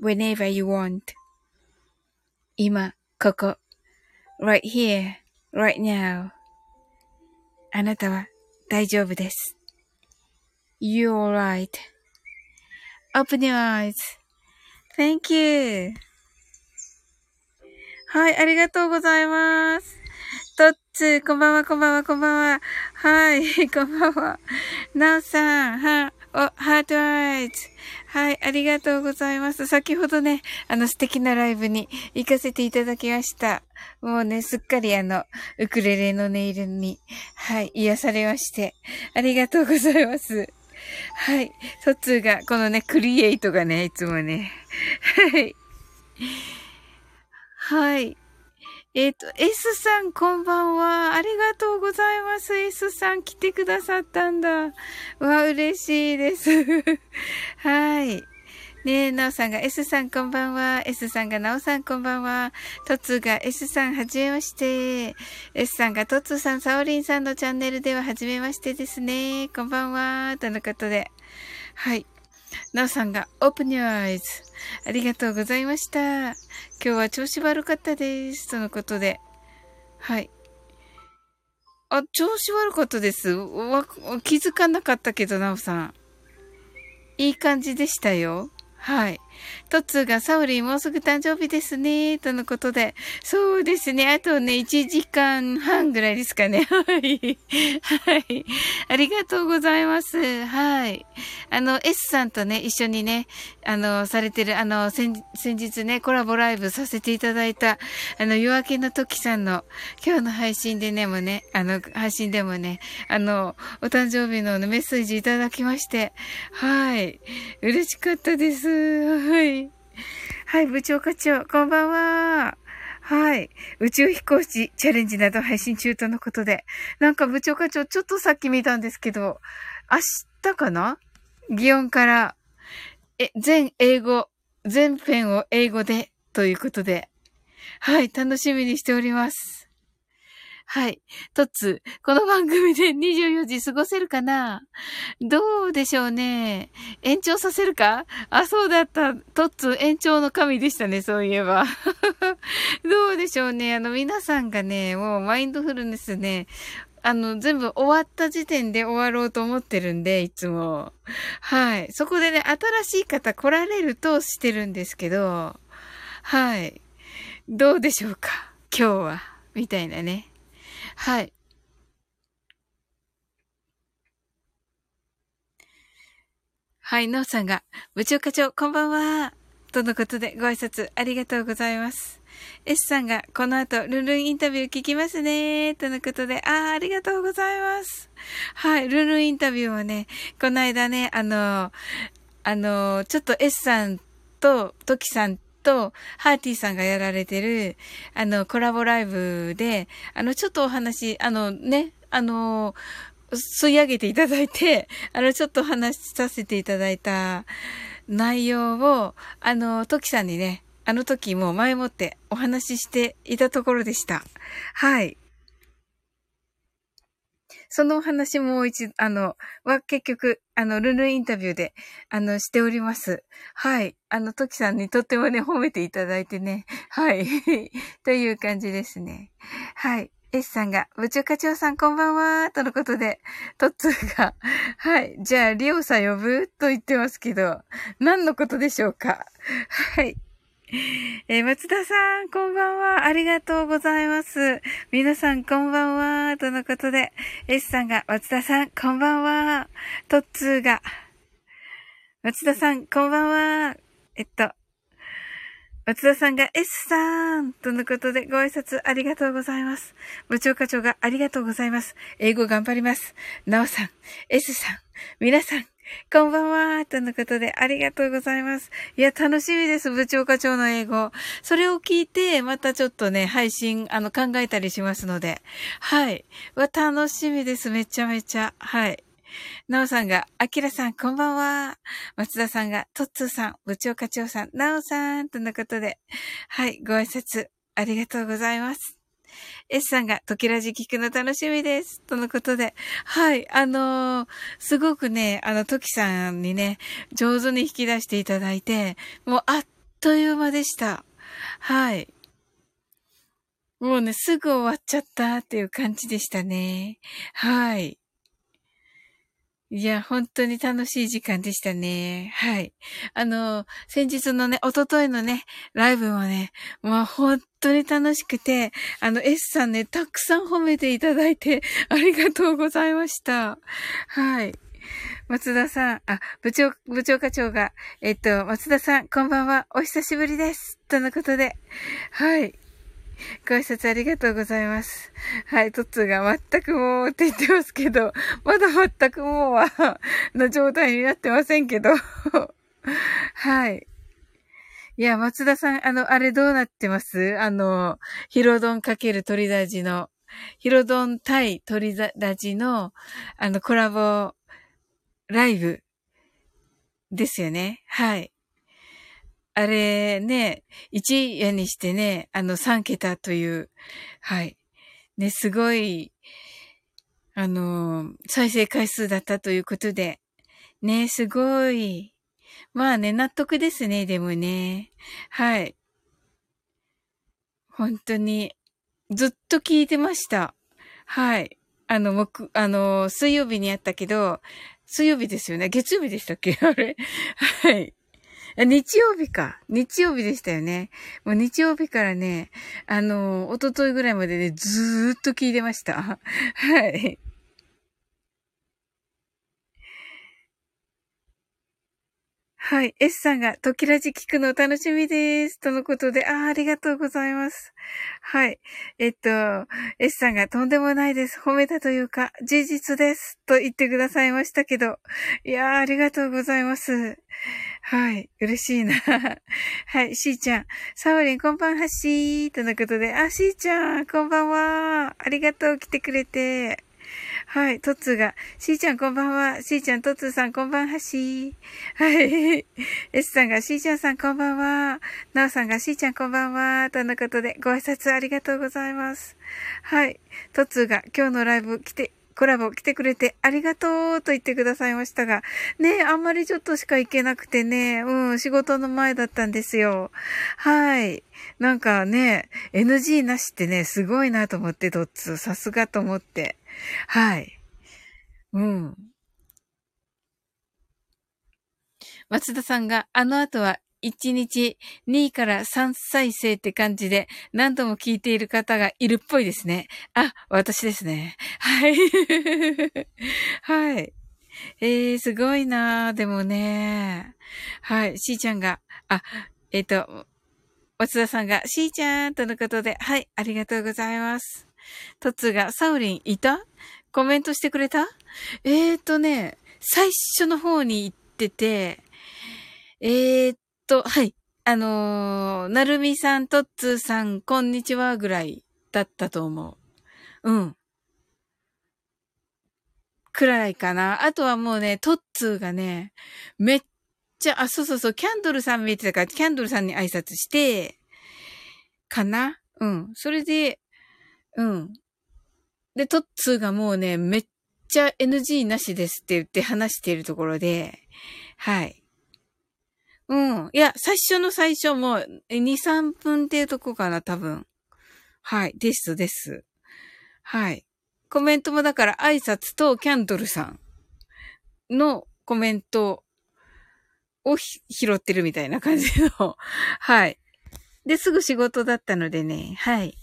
Whenever you want. 今、ここ。right here, right now. あなたは大丈夫です。You're alright. Open your eyes. Thank you. はい、ありがとうございます。トッツこんばんは、こんばんは、こんばんは。はい、こんばんは。ナオさん、は、お、ハートアイズ。はい、ありがとうございます。先ほどね、あの素敵なライブに行かせていただきました。もうね、すっかりあの、ウクレレのネイルに、はい、癒されまして、ありがとうございます。はい、トツーが、このね、クリエイトがね、いつもね、はい。はい。えっ、ー、と、S さんこんばんは。ありがとうございます。S さん来てくださったんだ。わ、嬉しいです。はい。ねえ、なおさんが S さんこんばんは。S さんがなおさんこんばんは。トツが S さんはじめまして。S さんがトツさん、サオリンさんのチャンネルでははじめましてですね。こんばんは。とのことで。はい。なおさんが Open Your Eyes。ありがとうございました。今日は調子悪かったです。とのことで。はい。あ、調子悪かったです。わ、気づかなかったけど、なおさん。いい感じでしたよ。はい。トッツーがサウリーもうすぐ誕生日ですね、とのことで。そうですね。あとね、1時間半ぐらいですかね。はい。はい。ありがとうございます。はい。あの、S さんとね、一緒にね、あの、されてる、あの、先、先日ね、コラボライブさせていただいた、あの、夜明けの時さんの、今日の配信でね、もね、あの、配信でもね、あの、お誕生日のメッセージいただきまして、はい。嬉しかったです。はい。はい、部長課長、こんばんは。はい。宇宙飛行士チャレンジなど配信中とのことで。なんか部長課長、ちょっとさっき見たんですけど、明日かな？擬音から、え、全英語、全編を英語で、ということで。はい、楽しみにしております。はい。トッツ、この番組で24時過ごせるかな？どうでしょうね。延長させるか？あ、そうだった。トッツ、延長の神でしたね、そういえば。どうでしょうね。あの、皆さんがね、もうマインドフルネスね、あの、全部終わった時点で終わろうと思ってるんで、いつも。はい。そこでね、新しい方来られるとしてるんですけど、はい。どうでしょうか？今日は。みたいなね。はい。はい、のうさんが、部長課長、こんばんは。とのことでご挨拶ありがとうございます。S さんが、この後、ルンルンインタビュー聞きますね。とのことで、ああ、ありがとうございます。はい、ルンルンインタビューをね、この間ね、あの、あの、ちょっと S さんと、トキさんと、ハーティーさんがやられてる、あの、コラボライブで、あの、ちょっとお話、あのね、あの、吸い上げていただいて、あの、ちょっとお話しさせていただいた内容を、あの、トキさんにね、あの時も前もってお話ししていたところでした。はい。そのお話も一、あの、は結局、あの、ルルインタビューで、あの、しております。はい。あの、トキさんにとってもね、褒めていただいてね。はい。という感じですね。はい。S さんが、部長課長さんこんばんは、とのことで、トッツーが、はい、じゃあ、リオさん呼ぶ？と言ってますけど、何のことでしょうか？はい。えー、松田さん、こんばんは。ありがとうございます。皆さん、こんばんは。とのことで、S さんが、松田さん、こんばんは。トッツーが、松田さん、こんばんは。えっと、松田さんが S さんとのことでご挨拶ありがとうございます。部長課長がありがとうございます。英語頑張ります。なおさん、S さん、皆さん、こんばんは、とのことで、ありがとうございます。いや、楽しみです、部長課長の英語。それを聞いて、またちょっとね、配信、あの、考えたりしますので。はい。わ、楽しみです、めちゃめちゃ。はい。なおさんが、あきらさん、こんばんは。松田さんが、とっつーさん、部長課長さん、なおさん、とのことで。はい、ご挨拶、ありがとうございます。S さんが、時ラジ聞くの楽しみです。とのことで。はい。あのー、すごくね、あの、時さんにね、上手に引き出していただいて、もうあっという間でした。はい。もうね、すぐ終わっちゃったっていう感じでしたね。はい。いや、本当に楽しい時間でしたね。はい。あの、先日のね、おとといのね、ライブもね、まあ本当に楽しくて、あの、S さんね、たくさん褒めていただいて、ありがとうございました。はい。松田さん、あ、部長、部長課長が、えっと、松田さん、こんばんは、お久しぶりです。とのことで、はい。ご挨拶ありがとうございます。はい、トッツーが全くもうって言ってますけど、まだ全くもうは、の状態になってませんけど。はい。いや、松田さん、あの、あれどうなってます？あの、ヒロドンかける鳥ラジの、ヒロドン対鳥ラジの、あの、コラボライブですよね。はい。あれね、一夜にしてね、あの3桁という、はい。ね、すごい、あの、再生回数だったということで、ね、すごい。まあね、納得ですね、でもね。はい。本当に、ずっと聞いてました。はい。あの、木、あの、水曜日にやったけど、水曜日ですよね。月曜日でしたっけ？あれはい。日曜日か。日曜日でしたよね。もう日曜日からね、あの、おとといぐらいまでね、ずーっと聞いてました。はい。はい。S さんが、時ラジ聞くの楽しみです。とのことで、ああ、ありがとうございます。はい。えっと、S さんが、とんでもないです。褒めたというか、事実です。と言ってくださいましたけど。いやー、ありがとうございます。はい。嬉しいな。はい。しーちゃん。サオリン、こんばんはしー。とのことで、あ、しーちゃん、こんばんは。ありがとう、来てくれて。はい、トッツーが、しーちゃんこんばんは。しーちゃん、トッツーさんこんばんはしー。はい。S さんが、しーちゃんさんこんばんは。なおさんが、しーちゃんこんばんは。とのことで、ご挨拶ありがとうございます。はい。トッツーが、今日のライブ来て、コラボ来てくれてありがとうと言ってくださいましたが、ねあんまりちょっとしか行けなくてね、うん、仕事の前だったんですよ。はい。なんかね、NG なしってね、すごいなと思って、トッツー。さすがと思って。はい。うん。松田さんが、あの後は1日2から3再生って感じで何度も聞いている方がいるっぽいですね。あ、私ですね。はい。はい。えー、すごいなーでもね。はい。しーちゃんが、あ、えっ、ー、と、松田さんが、しーちゃんとのことで、はい、ありがとうございます。トツが、サウリンいた？コメントしてくれた？えーとね、最初の方に行ってて、えーと、はい。あのー、なるみさん、トッツーさん、こんにちはぐらいだったと思う。うん。くらいかな。あとはもうね、トッツーがね、めっちゃ、あ、そうそうそう、キャンドルさん見えてたから、キャンドルさんに挨拶して、かな？うん。それで、うん。で、トッツーがもうね、めっちゃ NG なしですって言って話しているところで、はい。うん。いや、最初の最初も2、3分っていうとこかな、多分。はい。です、です。はい。コメントもだから挨拶とキャンドルさんのコメントを拾ってるみたいな感じの。はい。で、すぐ仕事だったのでね。はい。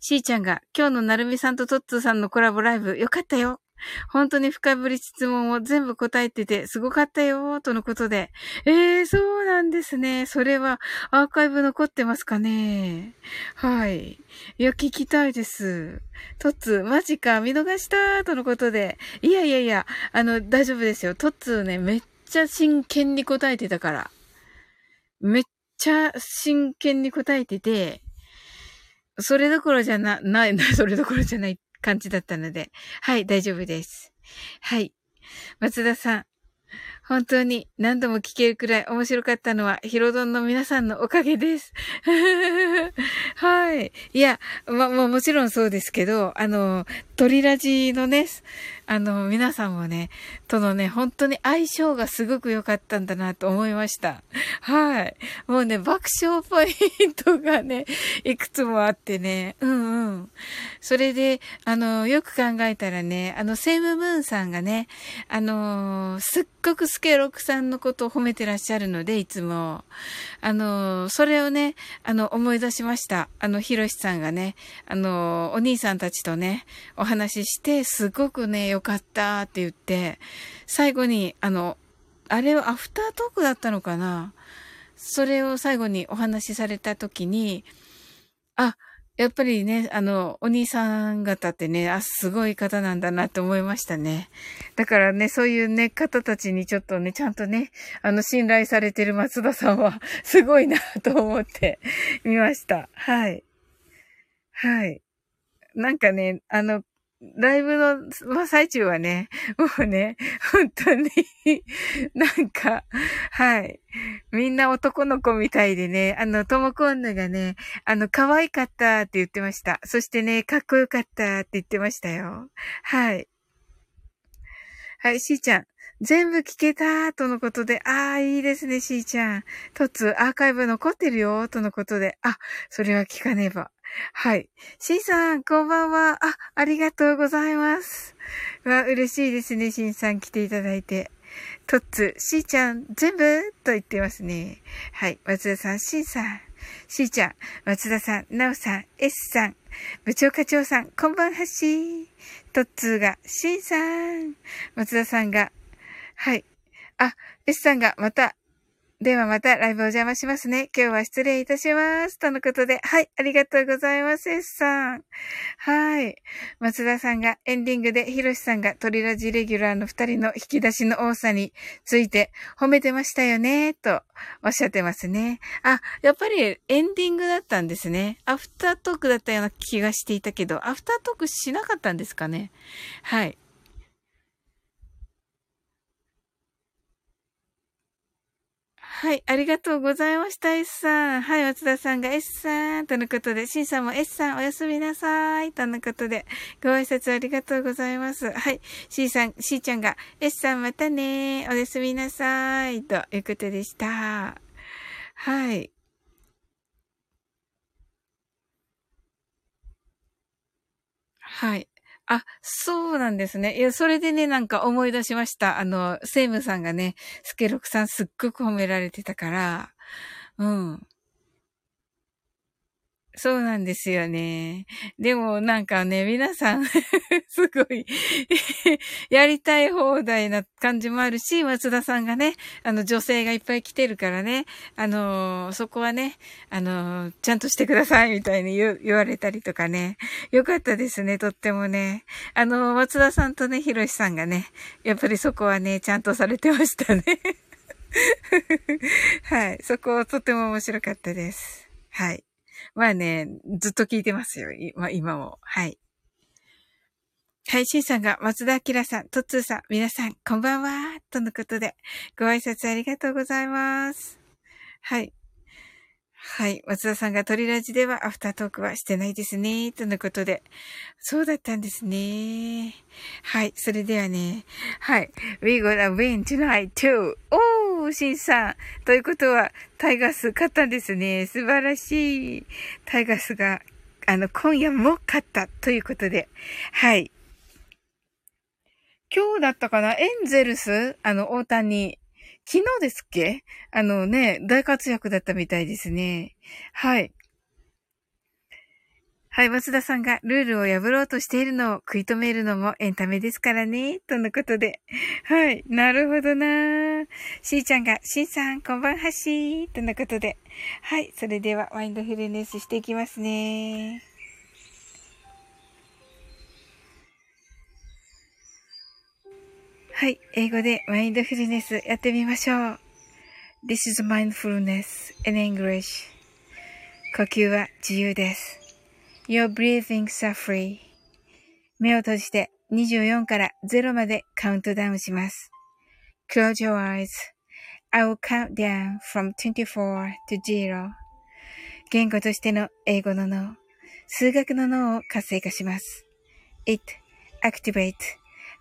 しーちゃんが、今日のなるみさんとトッツーさんのコラボライブ、よかったよ。本当に深掘り質問を全部答えてて、すごかったよ、とのことで。ええー、そうなんですね。それは、アーカイブ残ってますかね。はい。いや、聞きたいです。トッツー、マジか、見逃したとのことで。いやいやいや、あの、大丈夫ですよ。トッツーね、めっちゃ真剣に答えてたから。めっちゃ真剣に答えてて、それどころじゃな、ない、それどころじゃない感じだったので、はい、大丈夫です。はい。松田さん、本当に何度も聞けるくらい面白かったのは、ヒロドンの皆さんのおかげです。はい。いや、ま、まあ、もちろんそうですけど、あの、鳥ラジのね、あの、皆さんもね、とのね、本当に相性がすごく良かったんだなと思いました。はい。もうね、爆笑ポイントがね、いくつもあってね、うんうん。それで、あの、よく考えたらね、あの、セイムムーンさんがね、あの、すっごくスケロクさんのことを褒めてらっしゃるので、いつも。あの、それをね、あの、思い出しました。あの、ヒロシさんがね、あの、お兄さんたちとね、お話しして、すごくね、よかったって言って、最後に、あの、あれはアフタートークだったのかな？それを最後にお話しされた時に、あ、やっぱりね、あの、お兄さん方ってね、あ、すごい方なんだなって思いましたね。だからね、そういうね、方たちにちょっとね、ちゃんとね、あの、信頼されてる松田さんは、すごいなと思って見ました。はい。はい。なんかね、あの、ライブの真最中はね、もうね、本当に なんか、はい。みんな男の子みたいでね、あの、ともこんながね、あの、可愛かったって言ってました。そしてね、かっこよかったって言ってましたよ。はい。はい、しーちゃん。全部聞けたとのことで、ああ、いいですね、しーちゃん。とつ、アーカイブ残ってるよとのことで、あ、それは聞かねば。はい。しんさん、こんばんは。あ、ありがとうございます。わ、嬉しいですね、しんさん来ていただいて。とっつ、しーちゃん、全部と言ってますね。はい。松田さん、しんさん。しーちゃん、松田さん、なおさん、S さん、部長課長さん、こんばんはしー。とっつーが、しんさん。松田さんが、はい。あ、S さんがまたではまたライブお邪魔しますね。今日は失礼いたします。とのことで、はい、ありがとうございます、S さん。はい。松田さんがエンディングで、ひろしさんがトリラジレギュラーの二人の引き出しの多さについて褒めてましたよね、とおっしゃってますね。あ、やっぱりエンディングだったんですね。アフタートークだったような気がしていたけど、アフタートークしなかったんですかね。はい。はい、ありがとうございました、S さん。はい、松田さんが S さん、とのことで、シンさんも S さんおやすみなさい、とのことで、ご挨拶ありがとうございます。はい、C さん、C ちゃんが S さんまたね、おやすみなさい、ということでした。はい。はい。あ、そうなんですね。いや、それでね、なんか思い出しました。あの、セイムさんがね、スケロクさんすっごく褒められてたから、うん。そうなんですよね。でもなんかね、皆さん すごい やりたい放題な感じもあるし、松田さんがね、あの女性がいっぱい来てるからね、あのー、そこはね、あのー、ちゃんとしてくださいみたいに言われたりとかね。よかったですね、とってもね。あのー、松田さんとね、ひろしさんがね、やっぱりそこはね、ちゃんとされてましたね はい。そこ、とっても面白かったです。はい。まあね、ずっと聞いてますよ。今今も。はい。はい、シーさんが松田明さん、トッツーさん、皆さん、こんばんは、とのことで、ご挨拶ありがとうございます。はい。はい。松田さんが鳥ラジではアフタートークはしてないですね。とのことで。そうだったんですね。はい。それではね。はい。We gonna win tonight too. おー、シンさん。ということは、タイガース勝ったんですね。素晴らしい。タイガースが、あの、今夜も勝ったということで。はい。今日だったかな？エンゼルス？あの、大谷。昨日ですっけ？あのね、大活躍だったみたいですね。はい。はい、松田さんがルールを破ろうとしているのを食い止めるのもエンタメですからね、とのことで。はい、なるほどなしーちゃんが、しんさん、こんばんはしー、とのことで。はい、それではワインドフルネスしていきますね。はい。英語でマインドフルネスやってみましょう。This is mindfulness in English. 呼吸は自由です。Your breathings are free. 目を閉じて24から0までカウントダウンします。Close your eyes. I will count down from 24 to 0. 言語としての英語の脳、数学の脳を活性化します。It activates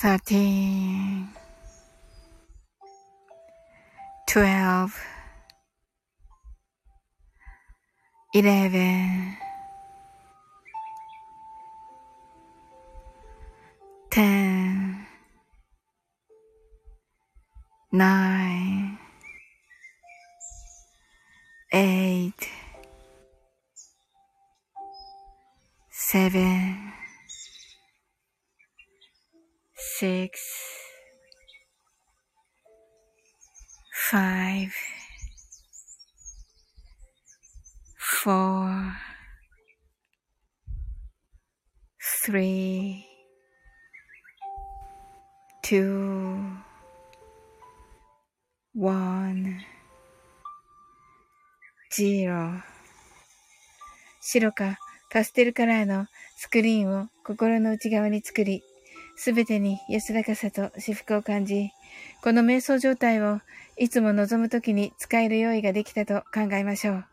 thirteen, twelve, eleven. 白かパステルカラーのスクリーンを心の内側に作り、すべてに安らかさと至福を感じ、この瞑想状態をいつも望むときに使える用意ができたと考えましょう。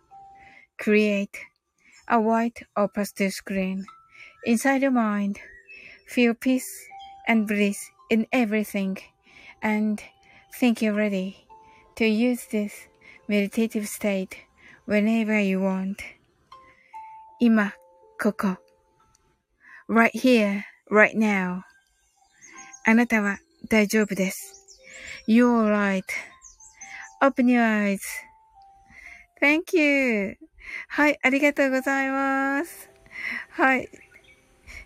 Create a white or pastel screen inside your mind. Feel peace and bliss in everything and think you're ready to use this meditative state whenever you want. 今、ここ。right here, right now. あなたは大丈夫です。you're right.open your eyes.thank you. はい、ありがとうございます。はい。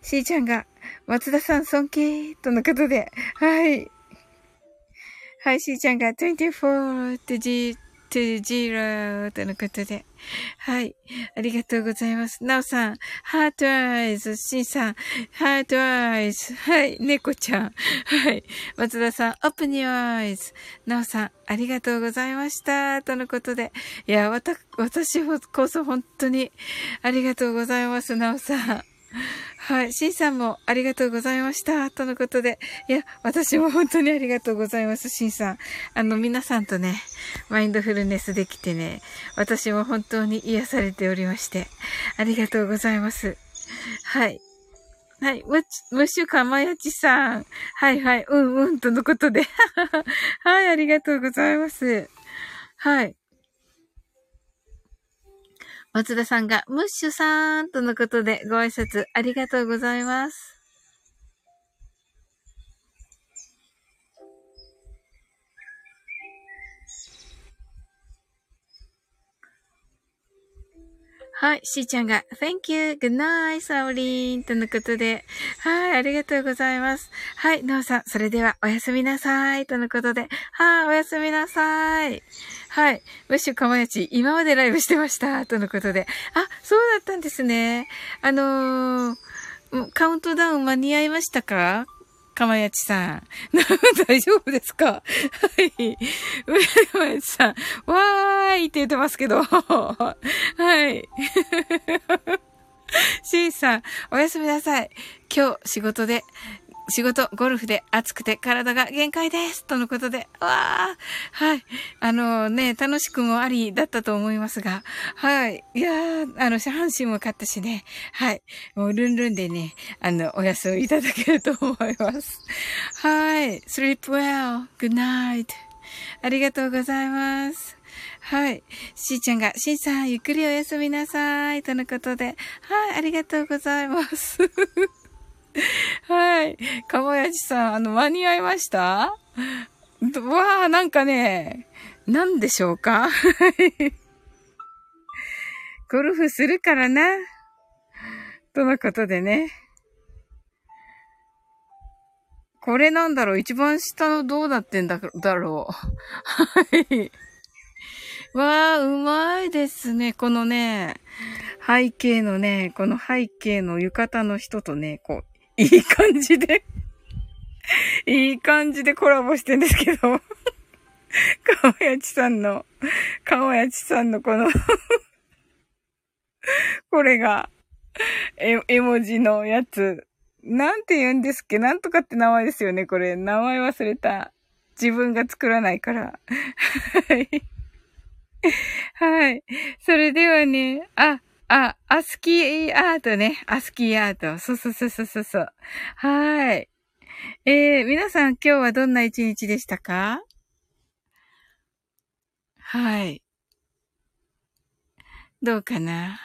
しーちゃんが、松田さん尊敬とのことで、はい。はい、しーちゃんが24ってじ2-0とのことで。はい。ありがとうございます。なおさん、 heart eyes、しんさん、 heart eyes、はい、猫ちゃん、はい。松田さん、 open your eyes、なおさん、ありがとうございました。とのことで。いや、わた、私こそ本当に、ありがとうございます、なおさん。はい。シンさんもありがとうございました。とのことで。いや、私も本当にありがとうございます。シンさん。あの、皆さんとね、マインドフルネスできてね、私も本当に癒されておりまして、ありがとうございます。はい。はい。む、むしゅかまやちさん。はいはい。うんうん。とのことで。はい。ありがとうございます。はい。松田さんが、ムッシュさんとのことでご挨拶ありがとうございます。はい、しーちゃんが、Thank you, good night, サオリンとのことで、はい、ありがとうございます。はい、ノーさん、それではおやすみなさいとのことで、はい、おやすみなさい。はい。ムッシュかまやち、今までライブしてました。とのことで。あ、そうだったんですね。あのー、カウントダウン間に合いましたか？かまやちさん。大丈夫ですか？はい。かまやちさん。わーいって言ってますけど。はい。シーさん、おやすみなさい。今日仕事で仕事、ゴルフで暑くて体が限界です。とのことで、わーはい。あのね、楽しくもありだったと思いますが、はい。いやー、あの、下半身も勝ったしね、はい。もうルンルンでね、あの、お休みいただけると思います。はい。sleep well. good night. ありがとうございます。はい。しーちゃんが、しーさん、ゆっくりお休みなさい。とのことで。はい、ありがとうございます。はい。かもやちさん、あの、間に合いました？わあ、なんかね、なんでしょうか？ゴルフするからな。とのことでね。これなんだろう？一番下のどうなってんだだろう？はい。わあ、うまいですね。このね、背景のね、この背景の浴衣の人とね、こう、いい感じでいい感じでコラボしてんですけどかわやちさんの、かわやちさんのこのこれが、え、絵文字のやつ。なんて言うんですっけ？なんとかって名前ですよね、これ。名前忘れた。自分が作らないから。はい。はい。それではね、あ、あ、アスキーアートね。アスキーアート。そうそうそうそうそう。はい。えー、皆さん今日はどんな一日でしたか？はい。どうかな？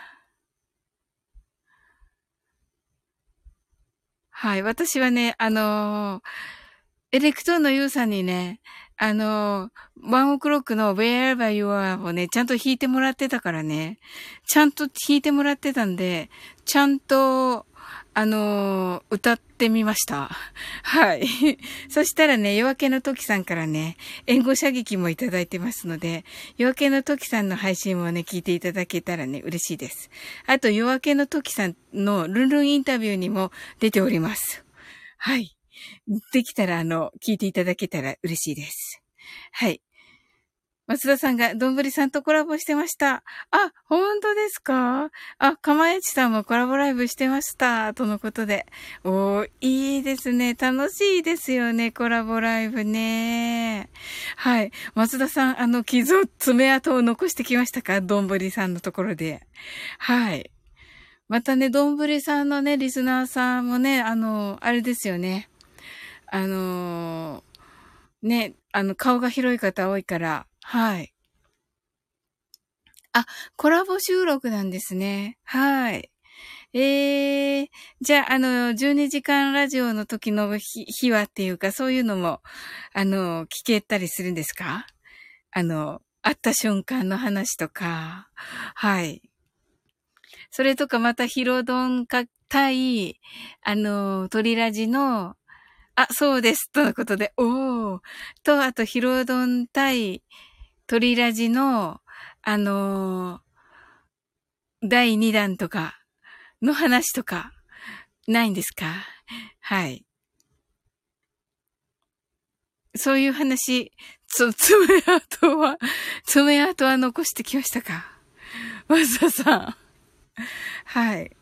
はい。私はね、あのー、エレクトーンのユウさんにね、あの、ワンオクロックの Wherever You Are をね、ちゃんと弾いてもらってたからね、ちゃんと弾いてもらってたんで、ちゃんと、あの、歌ってみました。はい。そしたらね、夜明けの時さんからね、援護射撃もいただいてますので、夜明けの時さんの配信もね、聞いていただけたらね、嬉しいです。あと、夜明けの時さんのルンルンインタビューにも出ております。はい。できたら、あの、聞いていただけたら嬉しいです。はい。松田さんが、どんぶりさんとコラボしてました。あ、本当ですか？あ、かまえちさんもコラボライブしてました。とのことで。おー、いいですね。楽しいですよね。コラボライブね。はい。松田さん、あの、傷、爪痕を残してきましたか？どんぶりさんのところで。はい。またね、どんぶりさんのね、リスナーさんもね、あの、あれですよね。あのね、あの、顔が広い方多いから、はい。あ、コラボ収録なんですね。はい。ええー、じゃあ、あの、12時間ラジオの時の日はっていうか、そういうのも、あの、聞けたりするんですか？あの、会った瞬間の話とか、はい。それとか、またヒロドンか対、あの、トリラジの、あ、そうです、とのことで、おー。と、あと、ヒロドン対、鳥ラジの、あのー、第2弾とかの話とか、ないんですか？はい。そういう話、つ、爪痕は、爪痕は残してきましたか？わざさん。はい。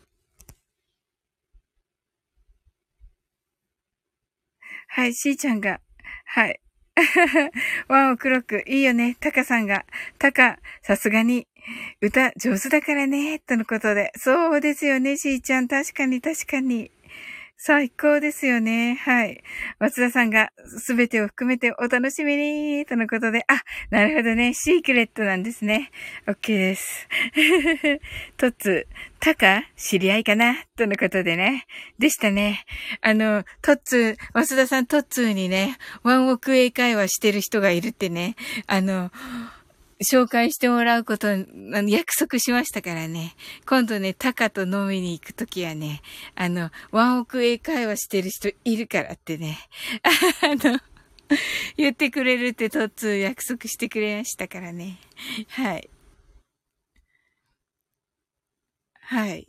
はい、しーちゃんが、はい。ワンオクロック、いいよね。タカさんが、タカ、さすがに、歌上手だからね、とのことで。そうですよね、しーちゃん。確かに、確かに。最高ですよね。はい。松田さんがすべてを含めてお楽しみにとのことで、あ、なるほどね。シークレットなんですね。OK です。トッツ、タカ知り合いかなとのことでね。でしたね。あの、トッツ、松田さんトッツにね、ワンオク英会話してる人がいるってね。あの、紹介してもらうこと、約束しましたからね。今度ね、タカと飲みに行くときはね、あの、ワンオク英会話してる人いるからってね、あの、言ってくれるってトッツー約束してくれましたからね。はい。はい。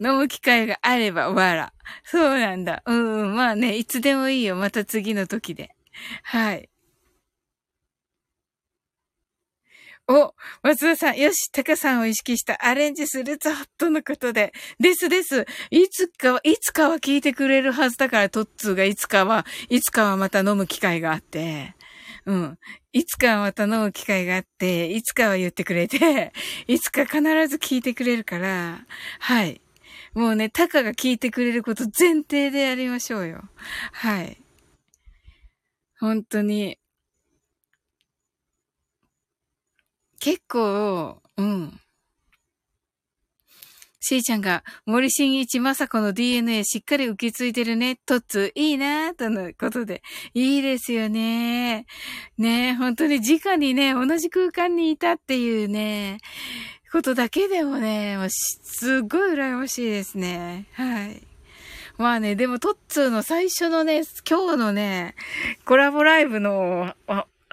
飲む機会があれば、わら。そうなんだ。うん、うん、まあね、いつでもいいよ。また次の時で。はい。お、松田さん、よし、タカさんを意識したアレンジするぞ、とのことで。ですです。いつかは、いつかは聞いてくれるはずだから、トッツーがいつかは、いつかはまた飲む機会があって、うん。いつかはまた飲む機会があって、いつかは言ってくれて、いつか必ず聞いてくれるから、はい。もうね、タカが聞いてくれること前提でやりましょうよ。はい。本当に、結構、うん。しーちゃんが、森進一まさこの DNA しっかり受け継いでるね。トッツ、いいなとのことで。いいですよね。ね本当に直にね、同じ空間にいたっていうね、ことだけでもね、もうすっごい羨ましいですね。はい。まあね、でもトッツーの最初のね、今日のね、コラボライブの、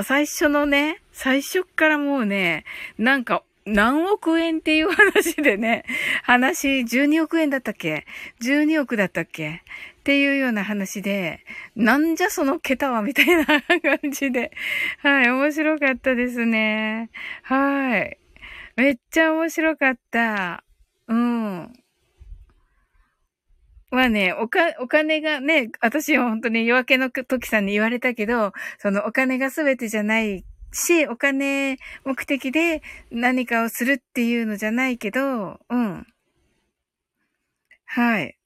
最初のね、最初からもうね、なんか何億円っていう話でね、話、12億円だったっけ ?12 億だったっけ？っていうような話で、なんじゃその桁はみたいな感じで、はい、面白かったですね。はい。めっちゃ面白かった。うん。まあね、おか、お金がね、私は本当に夜明けの時さんに言われたけど、そのお金が全てじゃないし、お金目的で何かをするっていうのじゃないけど、うん。はい。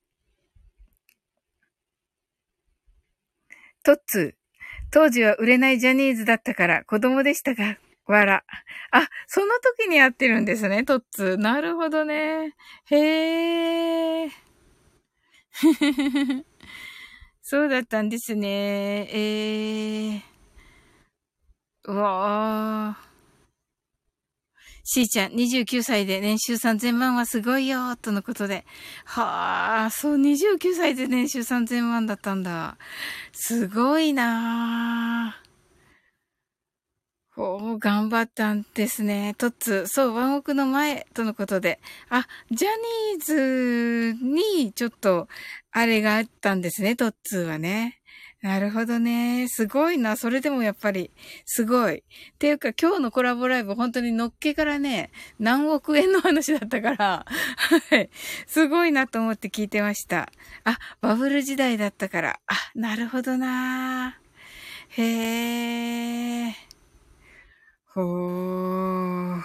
トッツ当時は売れないジャニーズだったから子供でしたが、わら。あ、その時にやってるんですね、トッツなるほどね。へー。そうだったんですね。えー。うわー。しーちゃん、29歳で年収3000万はすごいよとのことで。はあ、そう、29歳で年収3000万だったんだ。すごいなぁ。お頑張ったんですね。トッツ、そう、ワンオクの前とのことで。あ、ジャニーズにちょっと、あれがあったんですね、トッツはね。なるほどね。すごいな。それでもやっぱり、すごい。っていうか、今日のコラボライブ、本当にのっけからね、何億円の話だったから、はい。すごいなと思って聞いてました。あ、バブル時代だったから。あ、なるほどな。へえ。ほー。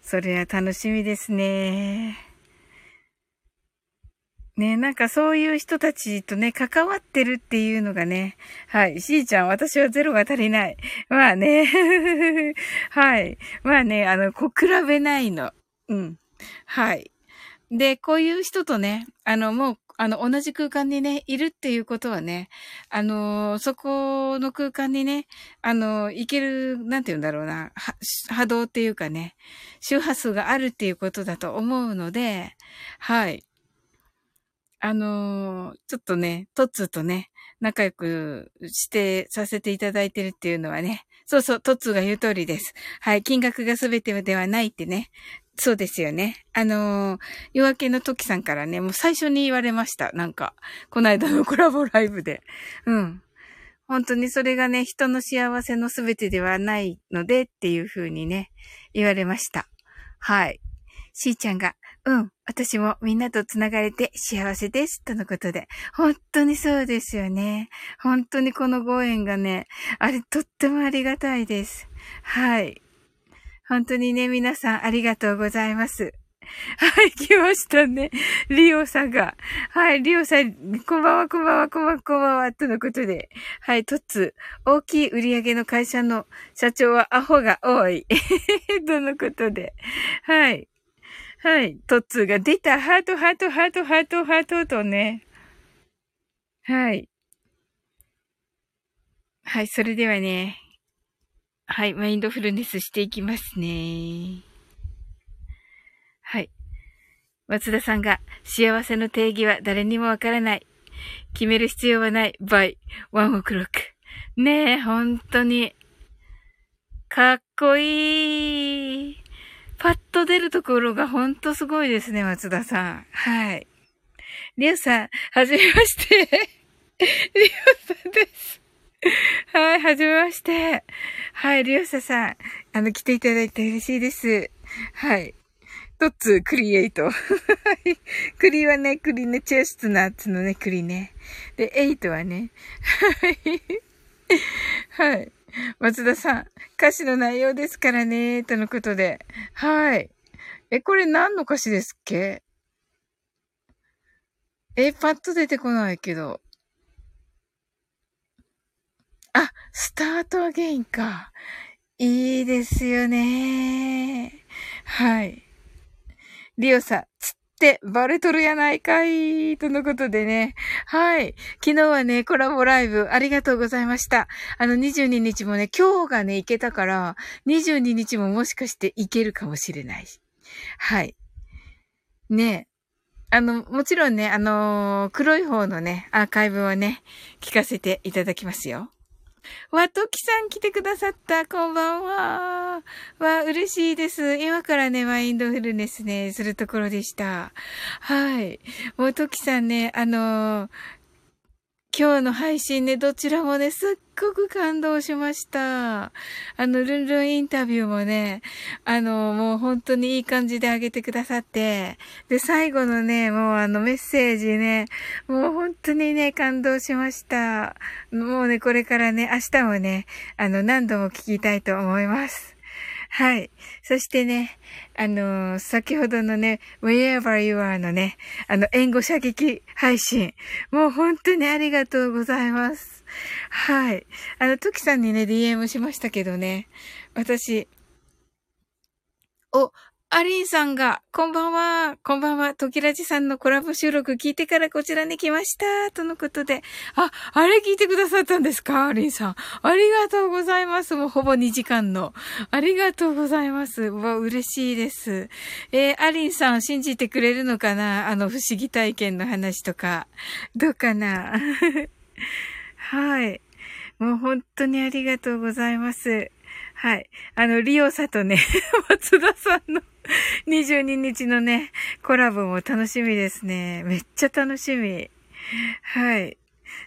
それは楽しみですね。ね、なんかそういう人たちとね、関わってるっていうのがね、はい。しーちゃん、私はゼロが足りない。まあね、はい。まあね、あの、こう、比べないの。うん。はい。で、こういう人とね、あの、もう、あの、同じ空間にね、いるっていうことはね、あの、そこの空間にね、あの、いける、なんて言うんだろうな、波動っていうかね、周波数があるっていうことだと思うので、はい。あのー、ちょっとね、トッツーとね、仲良くしてさせていただいてるっていうのはね、そうそう、トッツーが言う通りです。はい、金額が全てではないってね。そうですよね。あのー、夜明けの時さんからね、もう最初に言われました。なんか、この間のコラボライブで。うん。本当にそれがね、人の幸せの全てではないのでっていう風にね、言われました。はい。しーちゃんが、うん。私もみんなと繋がれて幸せです。とのことで。本当にそうですよね。本当にこのご縁がね、あれとってもありがたいです。はい。本当にね、皆さんありがとうございます。はい、来ましたね。リオさんが。はい、リオさん、こんばんは、こんばんは、こんばんは、こんばんは、とのことで。はい、トッツ、大きい売り上げの会社の社長はアホが多い。とのことで。はい。はい。トッツーが出た。ハート、ハート、ハート、ハート、ハートとね。はい。はい。それではね。はい。マインドフルネスしていきますね。はい。松田さんが、幸せの定義は誰にもわからない。決める必要はない。by one o'clock。ねえ、本当に。かっこいい。パッと出るところがほんとすごいですね、松田さん。はい。りょうさん、はじめまして。りょうさんです。はい、はじめまして。はい、りょうささん、あの、来ていただいて嬉しいです。はい。トッツクリエイト。はい。栗はね、栗ね、チェストナッツのね、栗ね。で、エイトはね。はい。はい。松田さん、歌詞の内容ですからね、とのことで。はい。え、これ何の歌詞ですっけ？え、パッと出てこないけど。あ、スタートアゲインか。いいですよね。はい。リオさん、つっってバレとるやないかい。とのことでね。はい。昨日はね、コラボライブありがとうございました。あの22日もね、今日がね、行けたから、22日ももしかして行けるかもしれない。はい。ねあの、もちろんね、あのー、黒い方のね、アーカイブをね、聞かせていただきますよ。わときさん来てくださった。こんばんは。わ、嬉しいです。今からね、マインドフルネスね、するところでした。はい。わときさんね、あのー、今日の配信ね、どちらもね、すっごく感動しました。あの、ルンルンインタビューもね、あの、もう本当にいい感じであげてくださって、で、最後のね、もうあのメッセージね、もう本当にね、感動しました。もうね、これからね、明日もね、あの、何度も聞きたいと思います。はい。そしてね、あのー、先ほどのね、wherever you are のね、あの、援護射撃配信。もう本当にありがとうございます。はい。あの、トキさんにね、DM しましたけどね、私、お、アリンさんが、こんばんは、こんばんは、トキラジさんのコラボ収録聞いてからこちらに来ました、とのことで。あ、あれ聞いてくださったんですかアリンさん。ありがとうございます。もうほぼ2時間の。ありがとうございます。わ、嬉しいです。えー、アリンさん信じてくれるのかなあの不思議体験の話とか。どうかな？はい。もう本当にありがとうございます。はい。あの、リオサとね、松田さんの22日のね、コラボも楽しみですね。めっちゃ楽しみ。はい。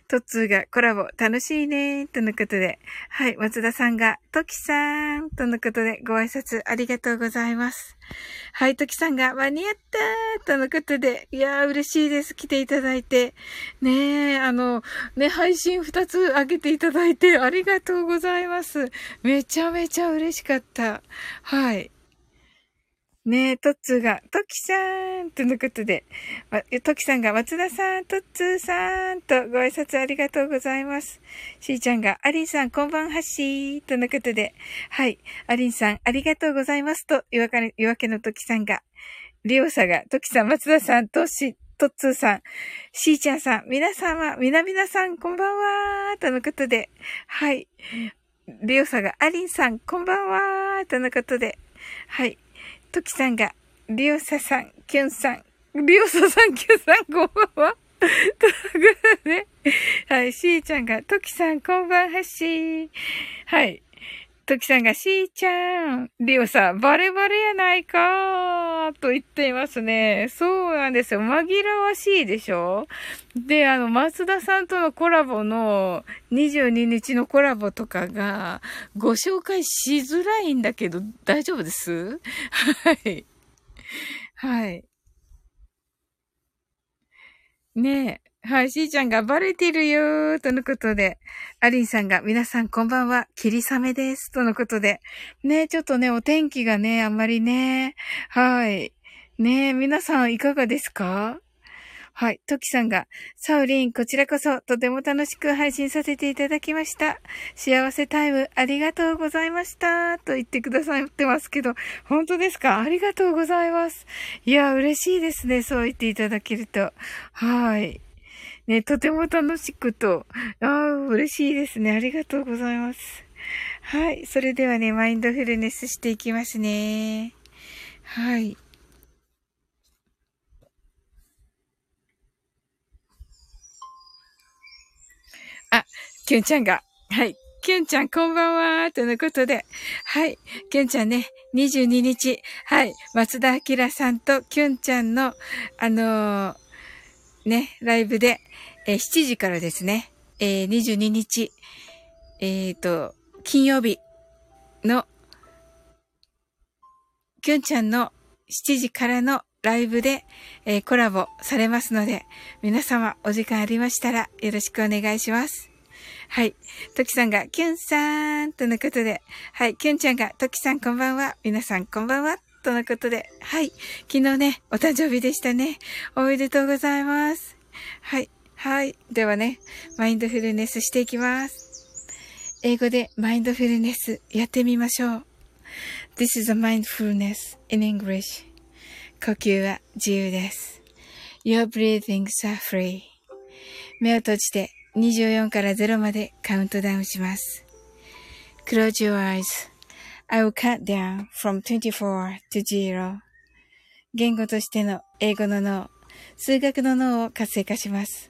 トッツーがコラボ楽しいねとのことで。はい。松田さんが、トキさんとのことでご挨拶ありがとうございます。はい。トキさんが間に合ったとのことで。いやー嬉しいです。来ていただいて。ねえ、あの、ね、配信2つ上げていただいてありがとうございます。めちゃめちゃ嬉しかった。はい。ねえ、トッツーが、トキさんとのことで、トキさんが、松田さん、トッツーさんとご挨拶ありがとうございます。しーちゃんが、アリンさん、こんばんはしーとのことで、はい、アリンさん、ありがとうございますと、夜明け夜明けのトキさんが、リオサが、トキさん、松田さん、トシ、トッツーさん、しーちゃんさん、皆様、みなみなさん、こんばんはーとのことで、はい、リオサが、アリンさん、こんばんはーとのことで、はい、トキさんが、リオサさん、キュンさん、リオサさん、キュンさん、こんばんは。ということで、はい、しーちゃんが、トキさん、こんばんはしーはい。トキさんが、しーちゃん、リオさん、バレバレやないかーと言っていますね。そうなんですよ。紛らわしいでしょ？で、あの、松田さんとのコラボの、22日のコラボとかが、ご紹介しづらいんだけど、大丈夫です？はい。はい。ねえ。はい、しーちゃんがバレてるよー、とのことで。アリンさんが、皆さんこんばんは、霧雨です、とのことで。ねちょっとね、お天気がね、あんまりね。はい。ね皆さんいかがですか？はい。トキさんが、サウリン、こちらこそ、とても楽しく配信させていただきました。幸せタイム、ありがとうございました。と言ってくださってますけど、本当ですか？ありがとうございます。いや、嬉しいですね。そう言っていただけると。はい。ね、とても楽しくと、ああ、嬉しいですね。ありがとうございます。はい。それではね、マインドフルネスしていきますね。はい。あ、キュンちゃんが、はい。キュンちゃん、こんばんは。とのことで。はい。キュンちゃんね、22日。はい。松田明さんとキュンちゃんの、あのー、ね、ライブで、えー、7時からですね、えー、22日、えっ、ー、と、金曜日の、キュンちゃんの7時からのライブで、えー、コラボされますので、皆様お時間ありましたらよろしくお願いします。はい。トキさんが、キュンさーんとのことで、はい。キュンちゃんが、トキさんこんばんは。皆さんこんばんは。とのことで、はい。昨日ね、お誕生日でしたね。おめでとうございます。はい。はい。ではね、マインドフルネスしていきます。英語でマインドフルネスやってみましょう。This is a mindfulness in English. 呼吸は自由です。Your breathings are free. 目を閉じて24から0までカウントダウンします。Close your eyes. I will count down from 24 to 0. 言語としての英語の脳、数学の脳を活性化します。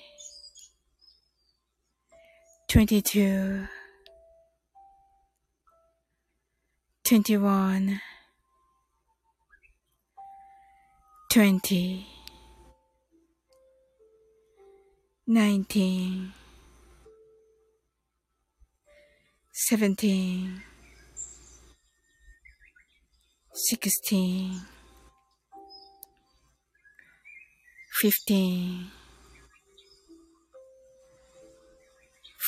22 21 20 19 17 16 15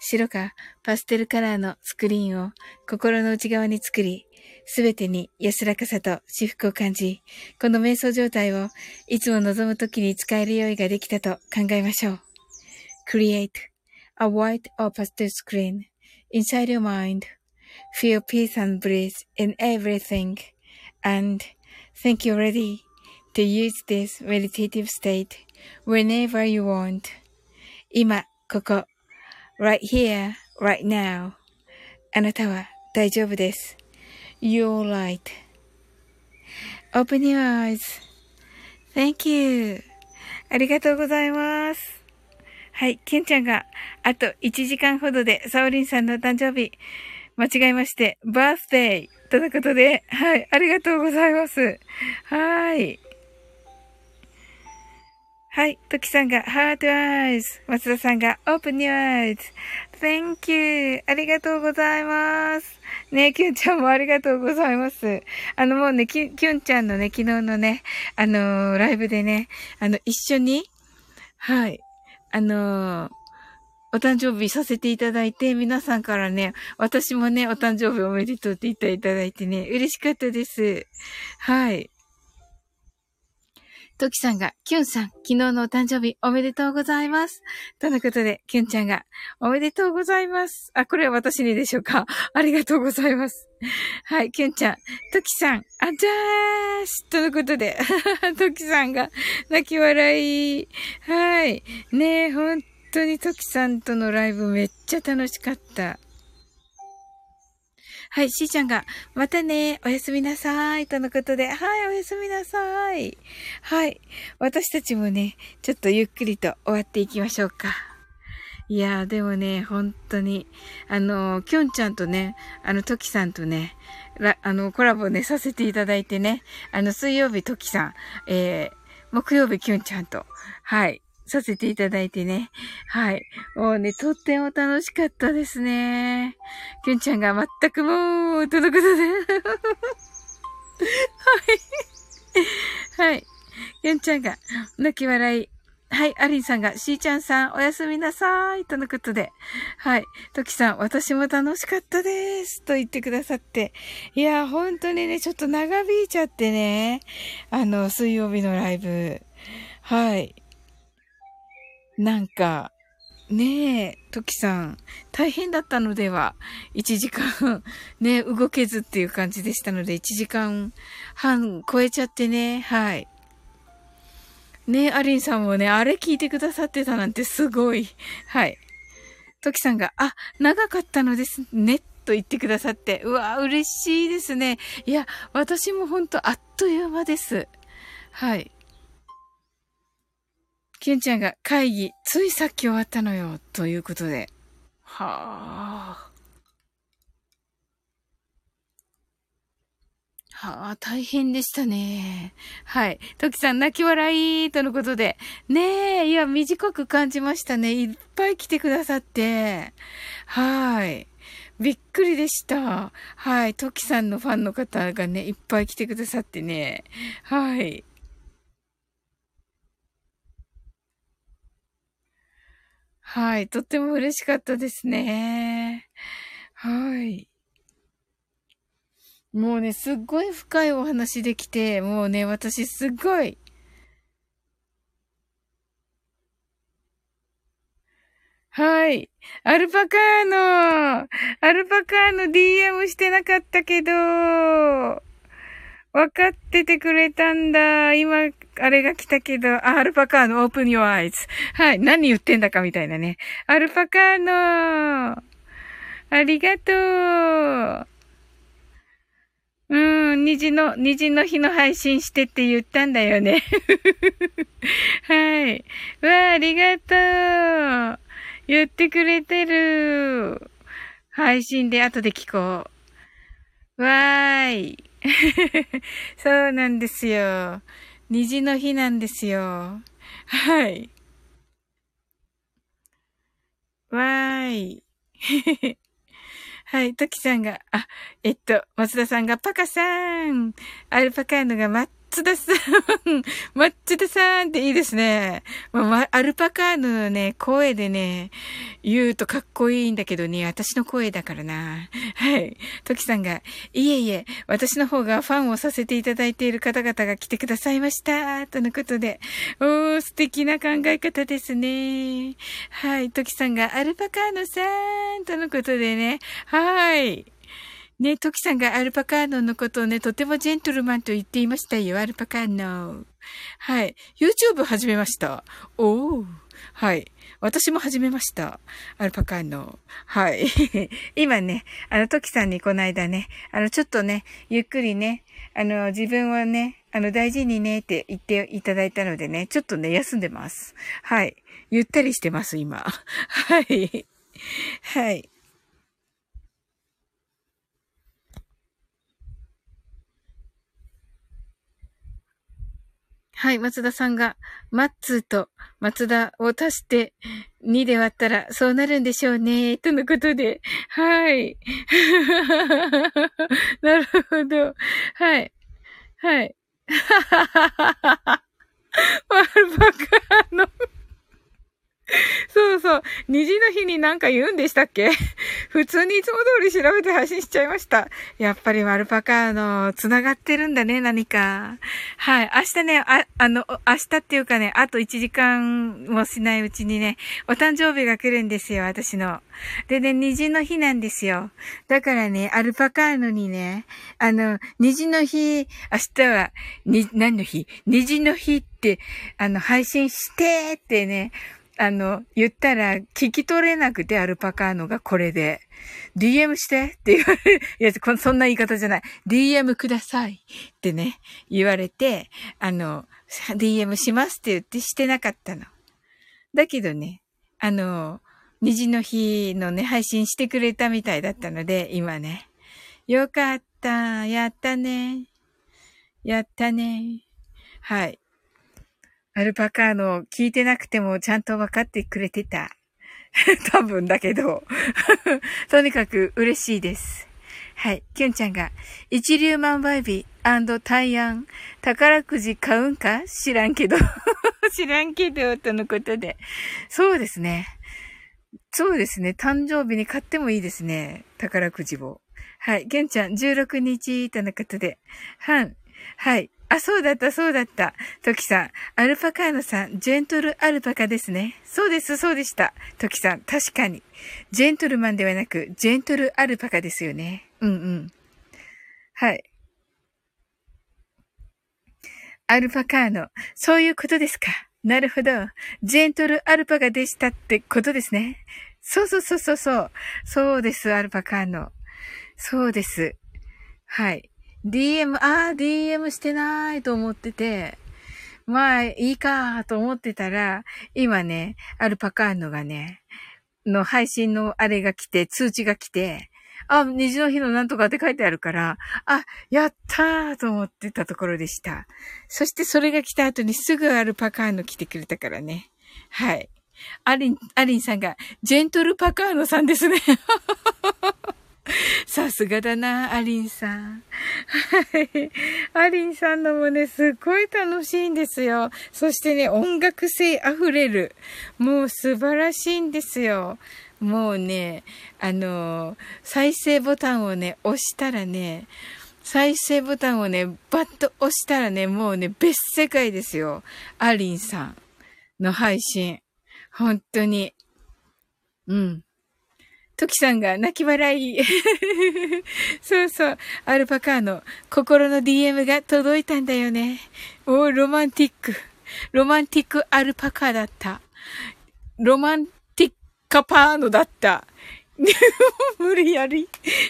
白かパステルカラーのスクリーンを心の内側に作り、すべてに安らかさと至福を感じ、この瞑想状態をいつも望むときに使える用意ができたと考えましょう。Create a white or pastel screen inside your mind Feel peace and bliss in everything and think you're ready to use this meditative state whenever you want. 今、ここ、right here, right now. あなたは大丈夫です。You're right.Open your eyes.Thank you. ありがとうございます。はい、ケンちゃんがあと1時間ほどでサオリンさんの誕生日間違えまして、バースデーということで、はい、ありがとうございます。はい。はい。トキさんが、 heart eyes。松田さんが、 open your eyes。Thank you. ありがとうございます。ねキュンちゃんもありがとうございます。あの、もうね、キュキュンちゃんのね、昨日のね、あのー、ライブでね、あの、一緒に、はい。あのー、お誕生日させていただいて、皆さんからね、私もね、お誕生日おめでとうって言っていただいてね、嬉しかったです。はい。トキさんが、キュンさん、昨日のお誕生日おめでとうございます。とのことで、キュンちゃんが、おめでとうございます。あ、これは私にでしょうか？ありがとうございます。はい、キュンちゃん、トキさん、あざーしとのことで、トキさんが、泣き笑い。はい。ねえ、ほん当にトキさんとのライブめっちゃ楽しかった。はい、しーちゃんが、またね、おやすみなさい。とのことで、はい、おやすみなさい。はい。私たちもね、ちょっとゆっくりと終わっていきましょうか。いやー、でもね、本当に、あの、きょんちゃんとね、あの、ときさんとね、あの、コラボね、させていただいてね、あの、水曜日ときさん、えー、木曜日きゅんちゃんと、はい、させていただいてね。はい。もうね、とっても楽しかったですね。きゅんちゃんが全くもう、とのことで。はい。はい。きゅんちゃんが泣き笑い。はい、アリンさんが、しーちゃんさん、おやすみなさい。とのことで。はい。トキさん、私も楽しかったです。と言ってくださって。いや、本当にね、ちょっと長引いちゃってね。あの、水曜日のライブ。はい。なんか、ねえ、トキさん、大変だったのでは、1時間、ね、動けずっていう感じでしたので、1時間半超えちゃってね、はい。ねえ、アリンさんもね、あれ聞いてくださってたなんてすごい。はい。トキさんが、あ、長かったのですね、と言ってくださって、うわ、嬉しいですね。いや、私もほんとあっという間です。はい。ケンちゃんが会議、ついさっき終わったのよ、ということで。はあ。はあ、大変でしたね。はい。トキさん、泣き笑い、とのことで。ねえ、いや、短く感じましたね。いっぱい来てくださって。はい。びっくりでした。はい。トキさんのファンの方がね、いっぱい来てくださってね。はい。はい。とっても嬉しかったですね。はい。もうね、すっごい深いお話できて、もうね、私すっごい、はい。アルパカーノ、アルパカーノ DM してなかったけど、分かっててくれたんだ。今、あれが来たけど、アルパカーノ、オープン your eyes。はい。何言ってんだかみたいなね。アルパカーノ、ありがとう。うん、虹の、虹の日の配信してって言ったんだよね。はい。わあ、ありがとう。言ってくれてる。配信で後で聞こう。わーい。そうなんですよ。虹の日なんですよ。はい。わーい。はい、トキさんが、あ、えっと、松田さんがパカさん、アルパカーノが待って松田 さん、松田さんっていいですね。まあ、アルパカーノのね、声でね、言うとかっこいいんだけどね、私の声だからな。はい。トキさんが、いえいえ、私の方がファンをさせていただいている方々が来てくださいました。とのことで。おー、素敵な考え方ですね。はい。トキさんが、アルパカーノさんとのことでね。はい。ね、トキさんがアルパカーノのことをね、とてもジェントルマンと言っていましたよ、アルパカーノ。はい。YouTube 始めました。おー。はい。私も始めました。アルパカーノ。はい。今ね、あの、トキさんにこの間ね、あの、ちょっとね、ゆっくりね、あの、自分をね、あの、大事にねって言っていただいたのでね、ちょっとね、休んでます。はい。ゆったりしてます、今。はい。はい。はい、松田さんが、マッツーと松田を足して2で割ったらそうなるんでしょうね、とのことで。はい。なるほど。はい。はい。ワルバカの そうそう。虹の日になんか言うんでしたっけ？普通にいつも通り調べて配信しちゃいました。やっぱりワルパカーの、繋がってるんだね、何か。はい。明日ね、あ、あの、明日っていうかね、あと1時間もしないうちにね、お誕生日が来るんですよ、私の。でね、虹の日なんですよ。だからね、アルパカーノにね、あの、虹の日、明日は、に、何の日？虹の日って、あの、配信してってね、あの、言ったら聞き取れなくて、アルパカーノがこれで。DM してって言われる。いや、そんな言い方じゃない。DM くださいってね、言われて、あの、DM しますって言ってしてなかったの。だけどね、あの、虹の日のね、配信してくれたみたいだったので、今ね。よかった。やったね。やったね。はい。アルパカーノ聞いてなくてもちゃんと分かってくれてた。多分だけど。とにかく嬉しいです。はい。キュンちゃんが、一粒万倍日大安、宝くじ買うんか？知らんけど。知らんけど、とのことで。そうですね。そうですね。誕生日に買ってもいいですね。宝くじを。はい。キュンちゃん、16日、とのことで。はん。はい。あ、そうだった、そうだった。トキさん、アルパカーノさん、ジェントルアルパカですね。そうです、そうでした。トキさん、確かに。ジェントルマンではなく、ジェントルアルパカですよね。うんうん。はい。アルパカーノ、そういうことですか。なるほど。ジェントルアルパカでしたってことですね。そうそうそうそうそう。そうです、アルパカーノ。そうです。はい。DM、ああ、DM してないと思ってて、まあ、いいかと思ってたら、今ね、アルパカーノがね、の配信のあれが来て、通知が来て、あ、虹の日のなんとかって書いてあるから、あ、やったーと思ってたところでした。そしてそれが来た後にすぐアルパカーノ来てくれたからね。はい。アリン、アリンさんが、ジェントルパカーノさんですね。さすがだな、アリンさん。はい。アリンさんのもね、すっごい楽しいんですよ。そしてね、音楽性溢れる。もう素晴らしいんですよ。もうね、あの、再生ボタンをね、押したらね、再生ボタンをね、バッと押したらね、もうね、別世界ですよ。アリンさんの配信。本当に。うん。トキさんが泣き笑い。そうそう。アルパカーの心の DM が届いたんだよね。おー、ロマンティック。ロマンティックアルパカだった。ロマンティッカパーノだった。無理やり。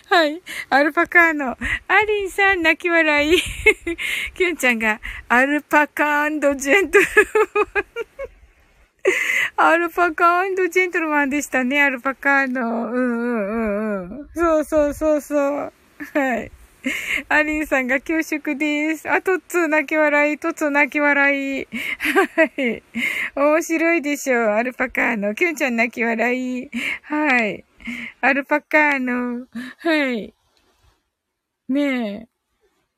はい。アルパカーノ。アリンさん泣き笑い。キュンちゃんが、アルパカージェントル アルパカジェントルマンでしたね、アルパカの。うんうんうんうん。そうそうそうそう。はい。アリンさんが恐縮です。あ、トッツー泣き笑い、トッツー泣き笑い。はい。面白いでしょう。アルパカーノ。キュンちゃん泣き笑い。はい。アルパカーノ。はい。ねえ。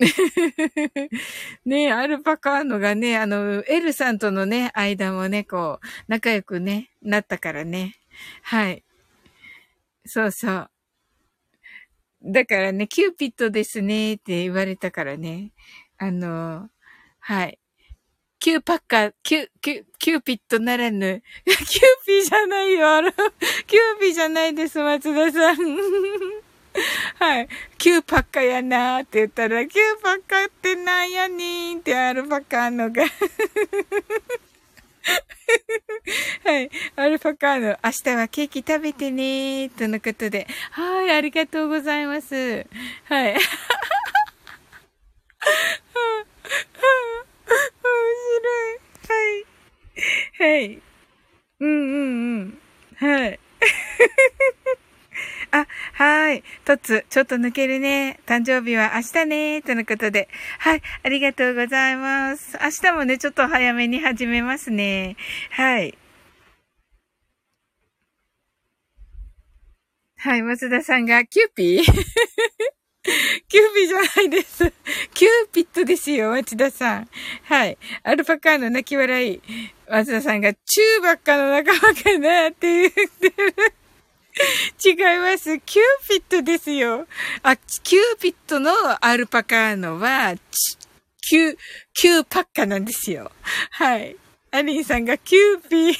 ねえ、アルパカーノがね、あの、エルさんとのね、間もね、こう、仲良くね、なったからね。はい。そうそう。だからね、キューピッドですねって言われたからね。あの、はい。キューパッカー、キュ、キュ、キューピッドならぬ。キューピーじゃないよ、キューピーじゃないです、松田さん。はい。キューパッカやなーって言ったら、キューパッカってなんやねーってアルパカーノが はい。アルパカーノ、明日はケーキ食べてねー、とのことで。はい、ありがとうございます。はい。面白い。はい。はい。うんうんうん。はい。あ、はい。とつ、ちょっと抜けるね。誕生日は明日ね。とのことで。はい。ありがとうございます。明日もね、ちょっと早めに始めますね。はい。はい。松田さんが、キューピー？キューピーじゃないです。キューピットですよ、松田さん。はい。アルパカーノ泣き笑い。松田さんが、チューバッカの仲間かなって言ってる。違います。キューピットですよ。あ、キューピットのアルパカーノは、キュー、キューパッカなんですよ。はい。アリンさんがキューピー。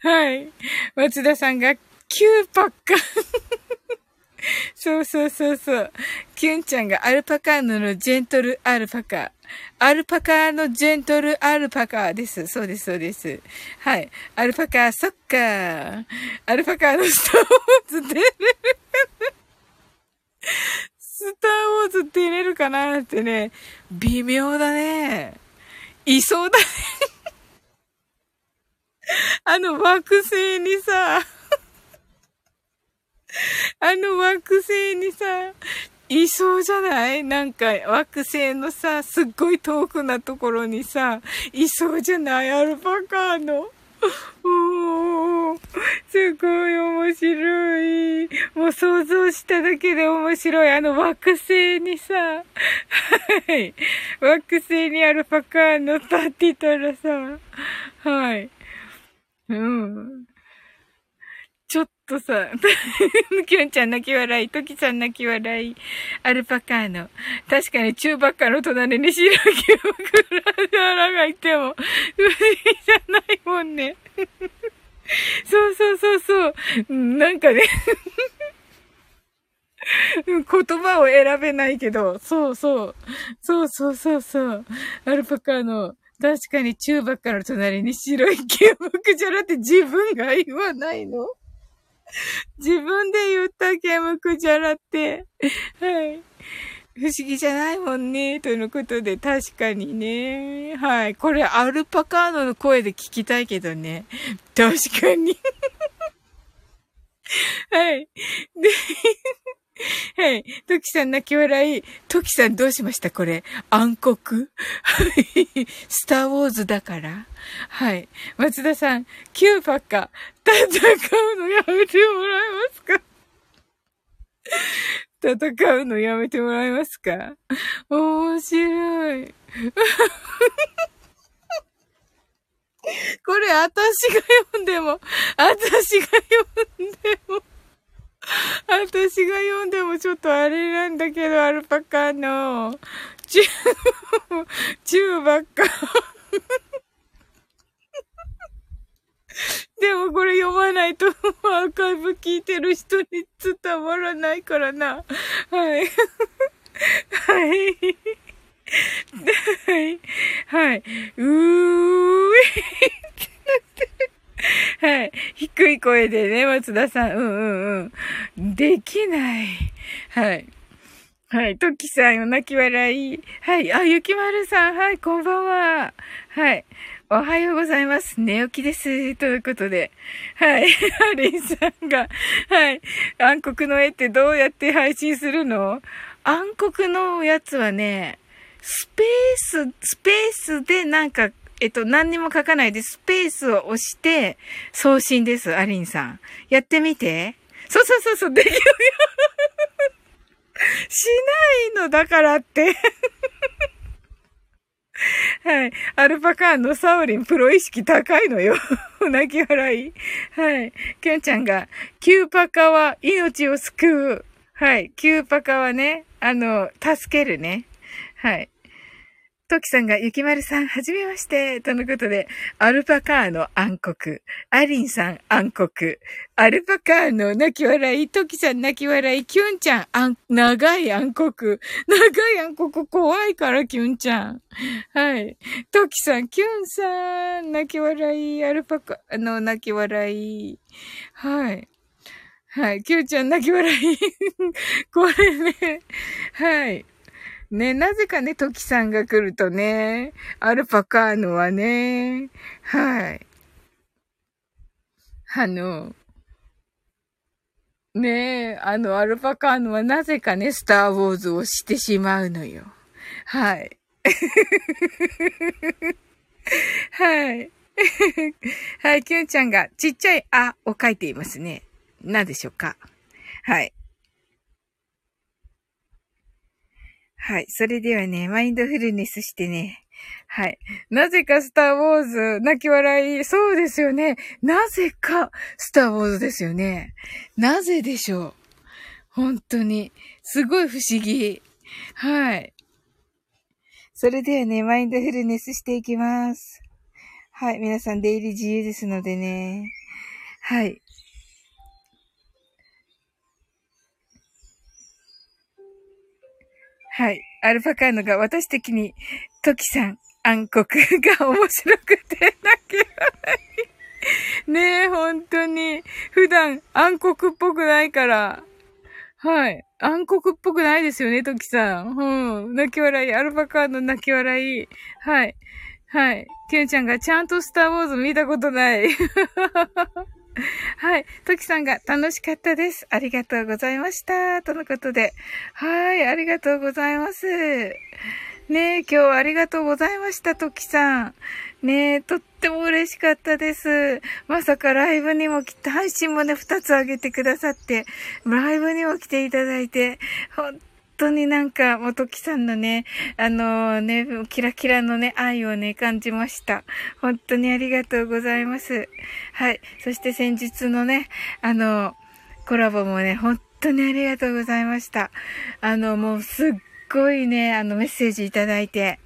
はい。松田さんがキューパッカ。そうそうそうそう。キュンちゃんがアルパカーノのジェントルアルパカ。アルパカのジェントルアルパカです。そうです、そうです。はい。アルパカ、そっか。アルパカのスターウォーズ出れる。スターウォーズ出れるかなってね、微妙だね。いそうだね。あの惑星にさ、あの惑星にさ、いそうじゃない？なんか惑星のさ、すっごい遠くなところにさ、いそうじゃない？アルパカーの？おー、すごい面白い。もう想像しただけで面白い。あの惑星にさ、はい。惑星にアルパカーの立って言ったらさ、はい。うん。とさ、キュンちゃん泣き笑い、トキさん泣き笑い、アルパカーノ。確かにチューバッカの隣に白木をクララがいても、不思議じゃないもんね。そうそうそうそう。なんかね言葉を選べないけど、そうそう。そうそうそうそう。アルパカーノ。確かにチューバッカの隣に白いケムクジャラって自分が言わないの？自分で言ったケムクジャラって、はい。不思議じゃないもんね、とのことで、確かにね。はい。これ、アルパカーノの声で聞きたいけどね。確かに。はい。で、はい。トキさん泣き笑い。トキさんどうしました？これ。暗黒？はい。スターウォーズだから？はい。松田さん、キューパか。戦うのやめてもらえますか？戦うのやめてもらえますか？面白い。これ、私が読んでも、私が読んでも、私が読んでもちょっとあれなんだけど、アルパカの、チュー、チューばっか。でもこれ読まないとアーカイブ聞いてる人に伝わらないからな。はい。はい。はい。はい。うーい はい。低い声でね、松田さん。うんうんうん。できない。はい。はい。トキさん、泣き笑い。はい。あ、ゆきまるさん。はい。こんばんは。はい。おはようございます。寝起きです。ということで。はい。ハリンさんが、はい。暗黒の絵ってどうやって配信するの？暗黒のやつはね、スペース、スペースでなんかえっと、何にも書かないでスペースを押して送信です、アリンさん。やってみて。そうそうそうそう、できるよ。しないのだからってはい。アルパカーのサウリンプロ意識高いのよ。泣き笑い。はい。キュンちゃんが、キューパカは命を救う。はい。キューパカはね、あの、助けるね。はい。トキさんが、ゆきまるさん、はじめまして、とのことで、アルパカーの暗黒、アリンさん暗黒、アルパカーの泣き笑い、トキさん泣き笑い、キュンちゃん、あん、長い暗黒、長い暗黒怖いから、キュンちゃん。はい。トキさん、キュンさん、泣き笑い、アルパカの泣き笑い。はい。はい。キュンちゃん泣き笑い。これね。はい。ね、なぜかね、トキさんが来るとね、アルパカーノはね、はい。あの、ねえ、あの、アルパカーノはなぜかね、スターウォーズをしてしまうのよ。はい。はい。はい、キュンちゃんがちっちゃいあを書いていますね。何でしょうかはい。はい。それではね、マインドフルネスしてね。はい。なぜかスターウォーズ、泣き笑い。そうですよね。なぜかスターウォーズですよね。なぜでしょう。本当に。すごい不思議。はい。それではね、マインドフルネスしていきます。はい。皆さん出入り自由ですのでね。はい。はい。アルパカーノが私的に、トキさん、暗黒が面白くて泣けない。ねえ、本当に。普段暗黒っぽくないから。はい。暗黒っぽくないですよね、トキさん。うん。泣き笑い。アルパカーの泣き笑い。はい。はい。キュンちゃんがちゃんとスターウォーズ見たことない。はい。トキさんが楽しかったです。ありがとうございました。とのことで。はい。ありがとうございます。ねえ、今日はありがとうございました、トキさん。ねえ、とっても嬉しかったです。まさかライブにも来て、配信もね、二つあげてくださって、ライブにも来ていただいて、本当になんか、もときさんのね、あのー、ね、キラキラのね、愛をね、感じました。本当にありがとうございます。はい。そして先日のね、あのー、コラボもね、本当にありがとうございました。あの、もうすっごいね、あのメッセージいただいて、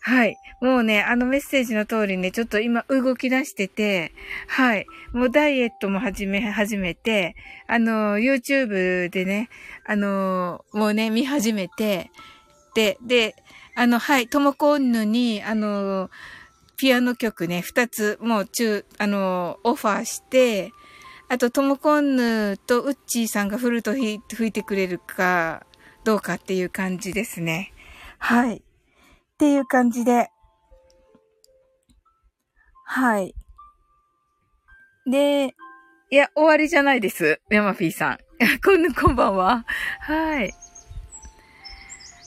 はい。もうね、あのメッセージの通りね、ちょっと今動き出してて、はい。もうダイエットも始め、始めて、あの、YouTube でね、あの、もうね、見始めて、で、で、あの、はい、ともこんぬに、あの、ピアノ曲ね、二つ、もう中、あの、オファーして、あと、ともこんぬとウッチーさんがフルート吹いてくれるか、どうかっていう感じですね。はい。っていう感じで。はい。で、いや、終わりじゃないです。ヤマピーさん。こん、こんばんは。はい。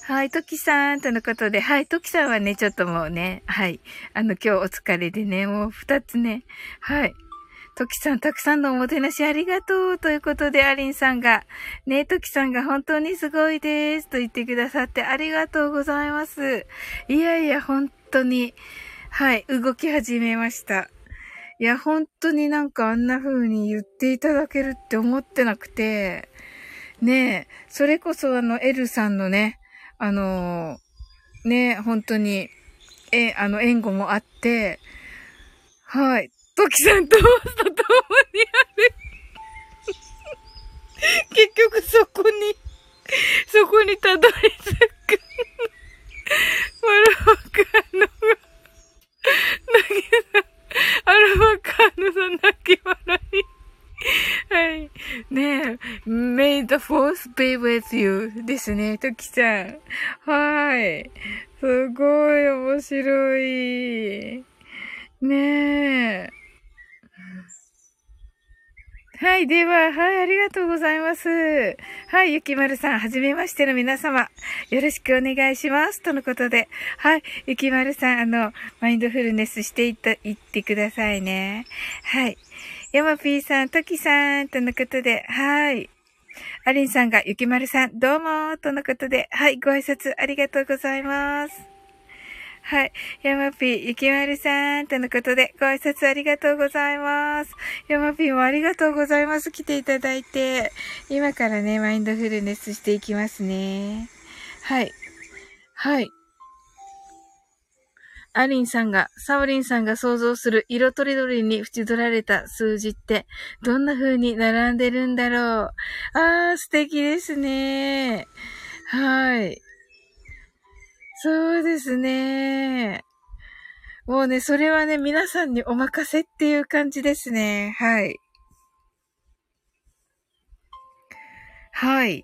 はい、トキさん、とのことで、はい、トキさんはね、ちょっともうね、はい、あの、今日お疲れでね、もう二つね、はい、トキさん、たくさんのおもてなしありがとうということで、アリンさんが、ね、トキさんが本当にすごいですと言ってくださってありがとうございます。いやいや、本当に、はい、動き始めました。いや、本当になんかあんな風に言っていただけるって思ってなくて、ねえ、それこそあの、エルさんのね、あのねえ、本当に、え、あの、援護もあって、はい。トキさんとホストともにある。結局そこに、そこにたどり着く。マルバカーノが、泣きアルバカーヌさん泣き笑い。はい。ねえ、May the force be with you ですね、トキさん。はい。すごい面白い。ねえ。はい。では、はい。ありがとうございます。はい。ゆきまるさん、はじめましての皆様、よろしくお願いします。とのことで。はい。ゆきまるさん、あの、マインドフルネスしていった、いってくださいね。はい。やまぴーさん、ときさん、とのことで。はい。アリンさんが、ゆきまるさん、どうもとのことで。はい。ご挨拶ありがとうございます。はい。ヤマピー、ゆきまるさん、とのことで、ご挨拶ありがとうございます。ヤマピーもありがとうございます。来ていただいて。今からね、マインドフルネスしていきますね。はい。はい。アリンさんが、サオリンさんが想像する色とりどりに縁取られた数字って、どんな風に並んでるんだろう。あー、素敵ですね。はい。そうですね。もうね、それはね、皆さんにお任せっていう感じですね。はい。はい。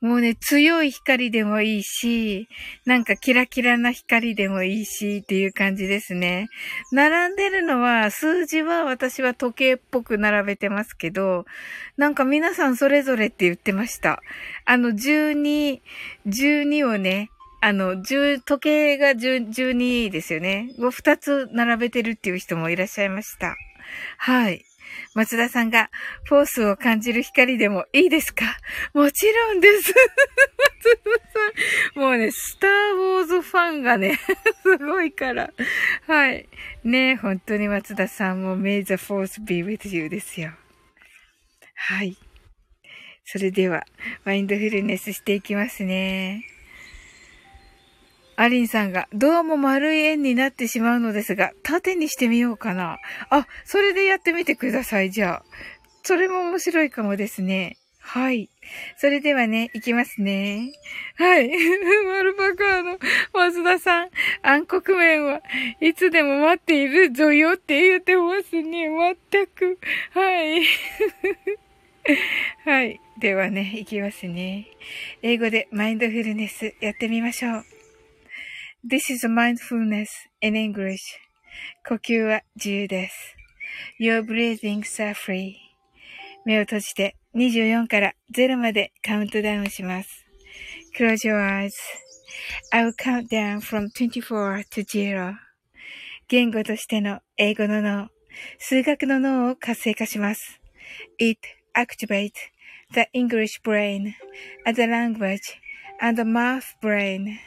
もうね、強い光でもいいし、なんかキラキラな光でもいいしっていう感じですね。並んでるのは、数字は私は時計っぽく並べてますけど、なんか皆さんそれぞれって言ってました。あの、12、12をね、あの、10、時計が10 12ですよね。を2つ並べてるっていう人もいらっしゃいました。はい。松田さんが、フォースを感じる光でもいいですか？もちろんです。松田さん。もうね、スターウォーズファンがね、すごいから。はい。ね本当に松田さんも May the force be with you ですよ。はい。それでは、マインドフルネスしていきますね。アリンさんが、どうも丸い円になってしまうのですが、縦にしてみようかな。あ、それでやってみてください、じゃあ。それも面白いかもですね。はい。それではね、いきますね。はい。マルパカーの松田さん、暗黒面はいつでも待っているぞよって言ってますね。全く。はい。はい。ではね、いきますね。英語でマインドフルネスやってみましょう。This is mindfulness in English. 呼吸は自由です。Your breathings are free. 目を閉じて24から0までカウントダウンします。Close your eyes.I will count down from 24 to 0. 言語としての英語の脳、数学の脳を活性化します。It activates the English brain, as the language, and the math brain.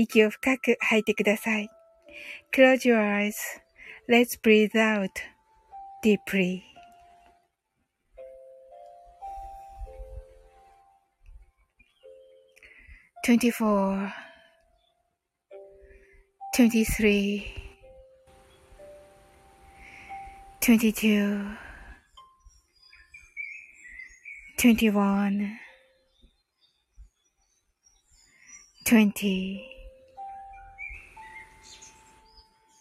息を深く吐いてください。Close your eyes.Let's breathe out deeply. 24 23 22 21 20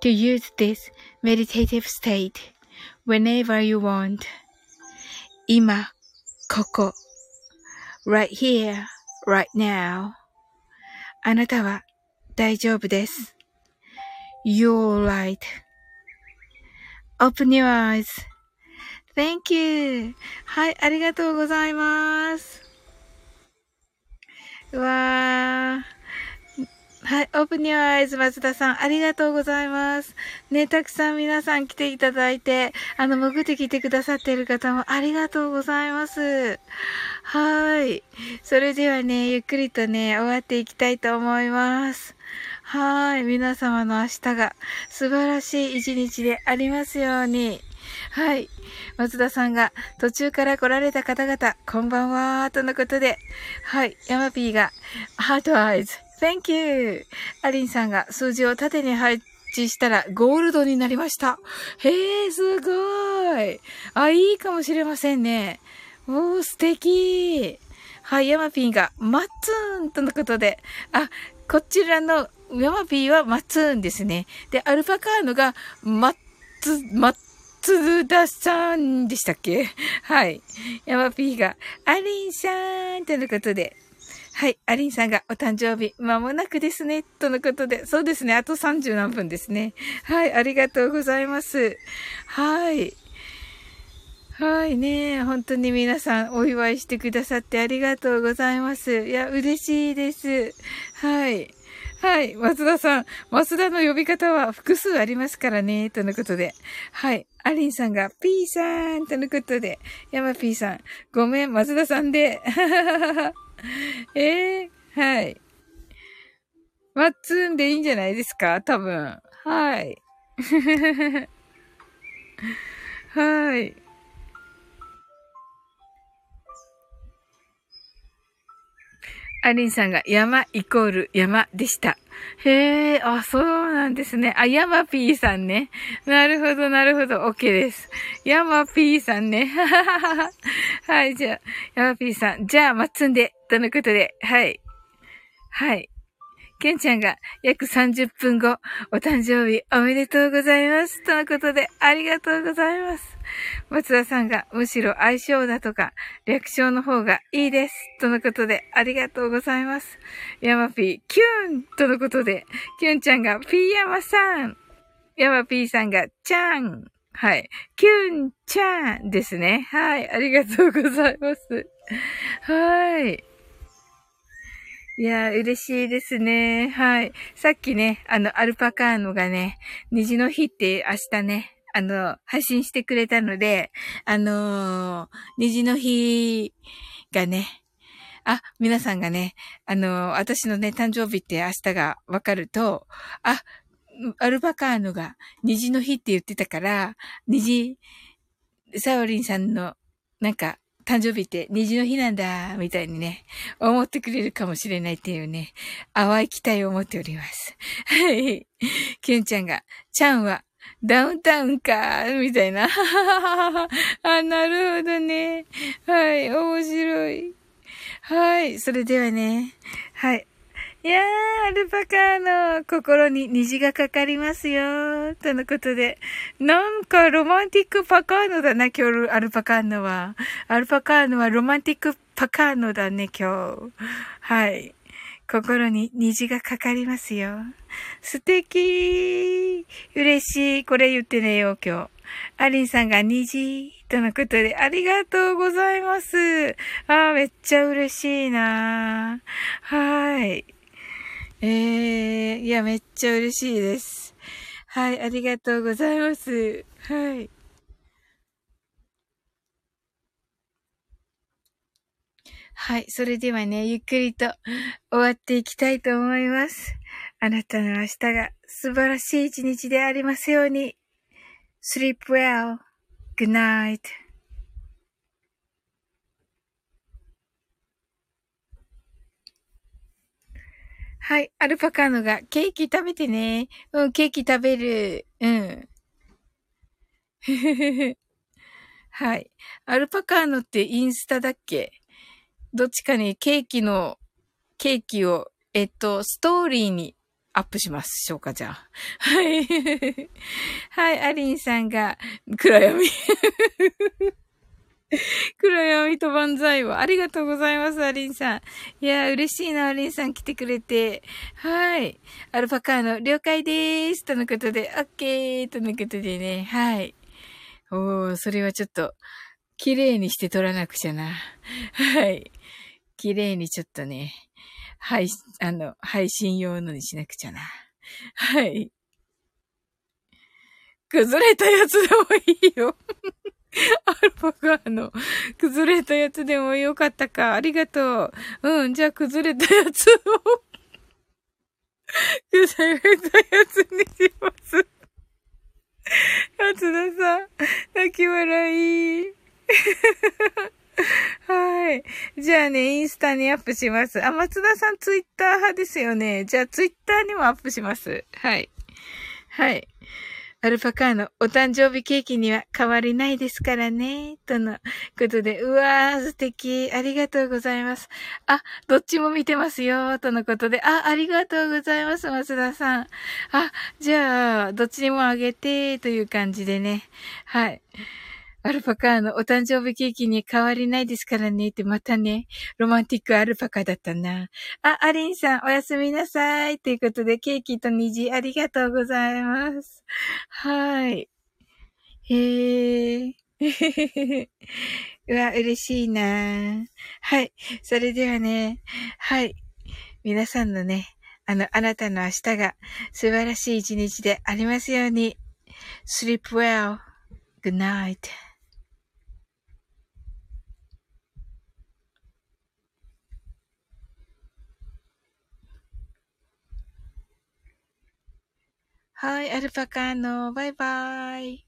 to use this meditative state whenever you want. 今、ここ。right here, right now. あなたは大丈夫です。You're right.Open your eyes.Thank you. はい、ありがとうございます。うわー。 はい。Open Your Eyes 松田さん、ありがとうございます。ね、たくさん皆さん来ていただいて、あの、潜ってきてくださっている方もありがとうございます。はい。それではね、ゆっくりとね、終わっていきたいと思います。はい。皆様の明日が素晴らしい一日でありますように。はい。松田さんが途中から来られた方々、こんばんは、とのことで。はい。ヤマピーが、 heart eyes。Thank you! アリンさんが数字を縦に配置したらゴールドになりました。へえ、すごい。あ、いいかもしれませんね。おー、素敵。はい、ヤマピーが、マッツーンとのことで、あ、こちらのヤマピーはマッツーンですね。で、アルパカーノが、マッツ、マッツダさんでしたっけ？はい。ヤマピーが、アリンさんとのことで、はい。アリンさんがお誕生日、間もなくですね。とのことで。そうですね。あと30何分ですね。はい。ありがとうございます。はい。はいね。本当に皆さんお祝いしてくださってありがとうございます。いや、嬉しいです。はい。はい。松田さん。松田の呼び方は複数ありますからね。とのことで。はい。アリンさんが、ピーさん。とのことで。山ピーさん。ごめん、松田さんで。ははははえ えー、はい。ワッツンでいいんじゃないですか？多分。はい。はい。アリンさんが山イコール山でした。へえ、あ、そうなんですね。あ、ヤマピーさんね。なるほど、なるほど。OK です。ヤマピーさんね。はい、じゃあ、ヤマピーさん。じゃあ、まっつんで。とのことで、はい。はい。ケンちゃんが約30分後、お誕生日おめでとうございます。とのことで、ありがとうございます。松田さんがむしろ相性だとか、略称の方がいいです。とのことで、ありがとうございます。ヤマピー、キュンとのことで、キュンちゃんがピーヤマさん。ヤマピーさんがチャン。はい。キュンちゃんですね。はい。ありがとうございます。はい。いや、嬉しいですね。はい。さっきね、あの、アルパカーノがね、虹の日って明日ね、あの、配信してくれたので、あのー、虹の日がね、あ、皆さんがね、あのー、私のね、誕生日って明日がわかると、あ、アルパカーノが虹の日って言ってたから、虹、サオリンさんの、なんか、誕生日って虹の日なんだ、みたいにね、思ってくれるかもしれないっていうね、淡い期待を持っております。はい。ケンちゃんが、ちゃんは、ダウンタウンか、みたいな。あ、なるほどね。はい、面白い。はい、それではね、はい。いやー、アルパカの心に虹がかかりますよ。とのことで。なんかロマンティックパカーノだな、今日、アルパカーノは。アルパカーノはロマンティックパカーノだね、今日。はい。心に虹がかかりますよ。素敵嬉しい。これ言ってねよ、今日。アリンさんが虹とのことでありがとうございます。ああ、めっちゃ嬉しいなはい。ええー、いや、めっちゃ嬉しいです。はい、ありがとうございます。はい。はい。それではね、ゆっくりと終わっていきたいと思います。あなたの明日が素晴らしい一日でありますように。sleep well. Good night. はい。アルパカーノが、ケーキ食べてね。うん、ケーキ食べる。うん。はい。アルパカーノってインスタだっけ？どっちかにケーキの、ケーキを、えっと、ストーリーにアップしましょうか、じゃあ。はい。はい、アリンさんが、暗闇。黒闇と万歳を。ありがとうございます、アリンさん。いや、嬉しいな、アリンさん来てくれて。はい。アルパカーの了解でーす。とのことで、オッケー。とのことでね。はい。おー、それはちょっと、綺麗にして撮らなくちゃな。はい。綺麗にちょっとね、配、あの、配信用のにしなくちゃな。はい。崩れたやつでもいいよ。アルパカの崩れたやつでもよかったか。ありがとう。うん、じゃあ崩れたやつを 崩れたやつにします。松田さん、泣き笑い。はい。じゃあね、インスタにアップします。あ、松田さんツイッター派ですよね。じゃあツイッターにもアップします。はい。はい。アルパカーのお誕生日ケーキには変わりないですからね。とのことで、うわー、素敵。ありがとうございます。あ、どっちも見てますよ。とのことで、あ、ありがとうございます、松田さん。あ、じゃあ、どっちにもあげて、という感じでね。はい。アルパカのお誕生日ケーキに変わりないですからねってまたね、ロマンティックアルパカだったな。あ、アリンさんおやすみなさい。ということで、ケーキと虹ありがとうございます。はい。へえ。うわ、嬉しいなはい。それではね、はい。皆さんのね、あの、あなたの明日が素晴らしい一日でありますように。sleep well. Good night. はい、アルパカーノ、バイバイ。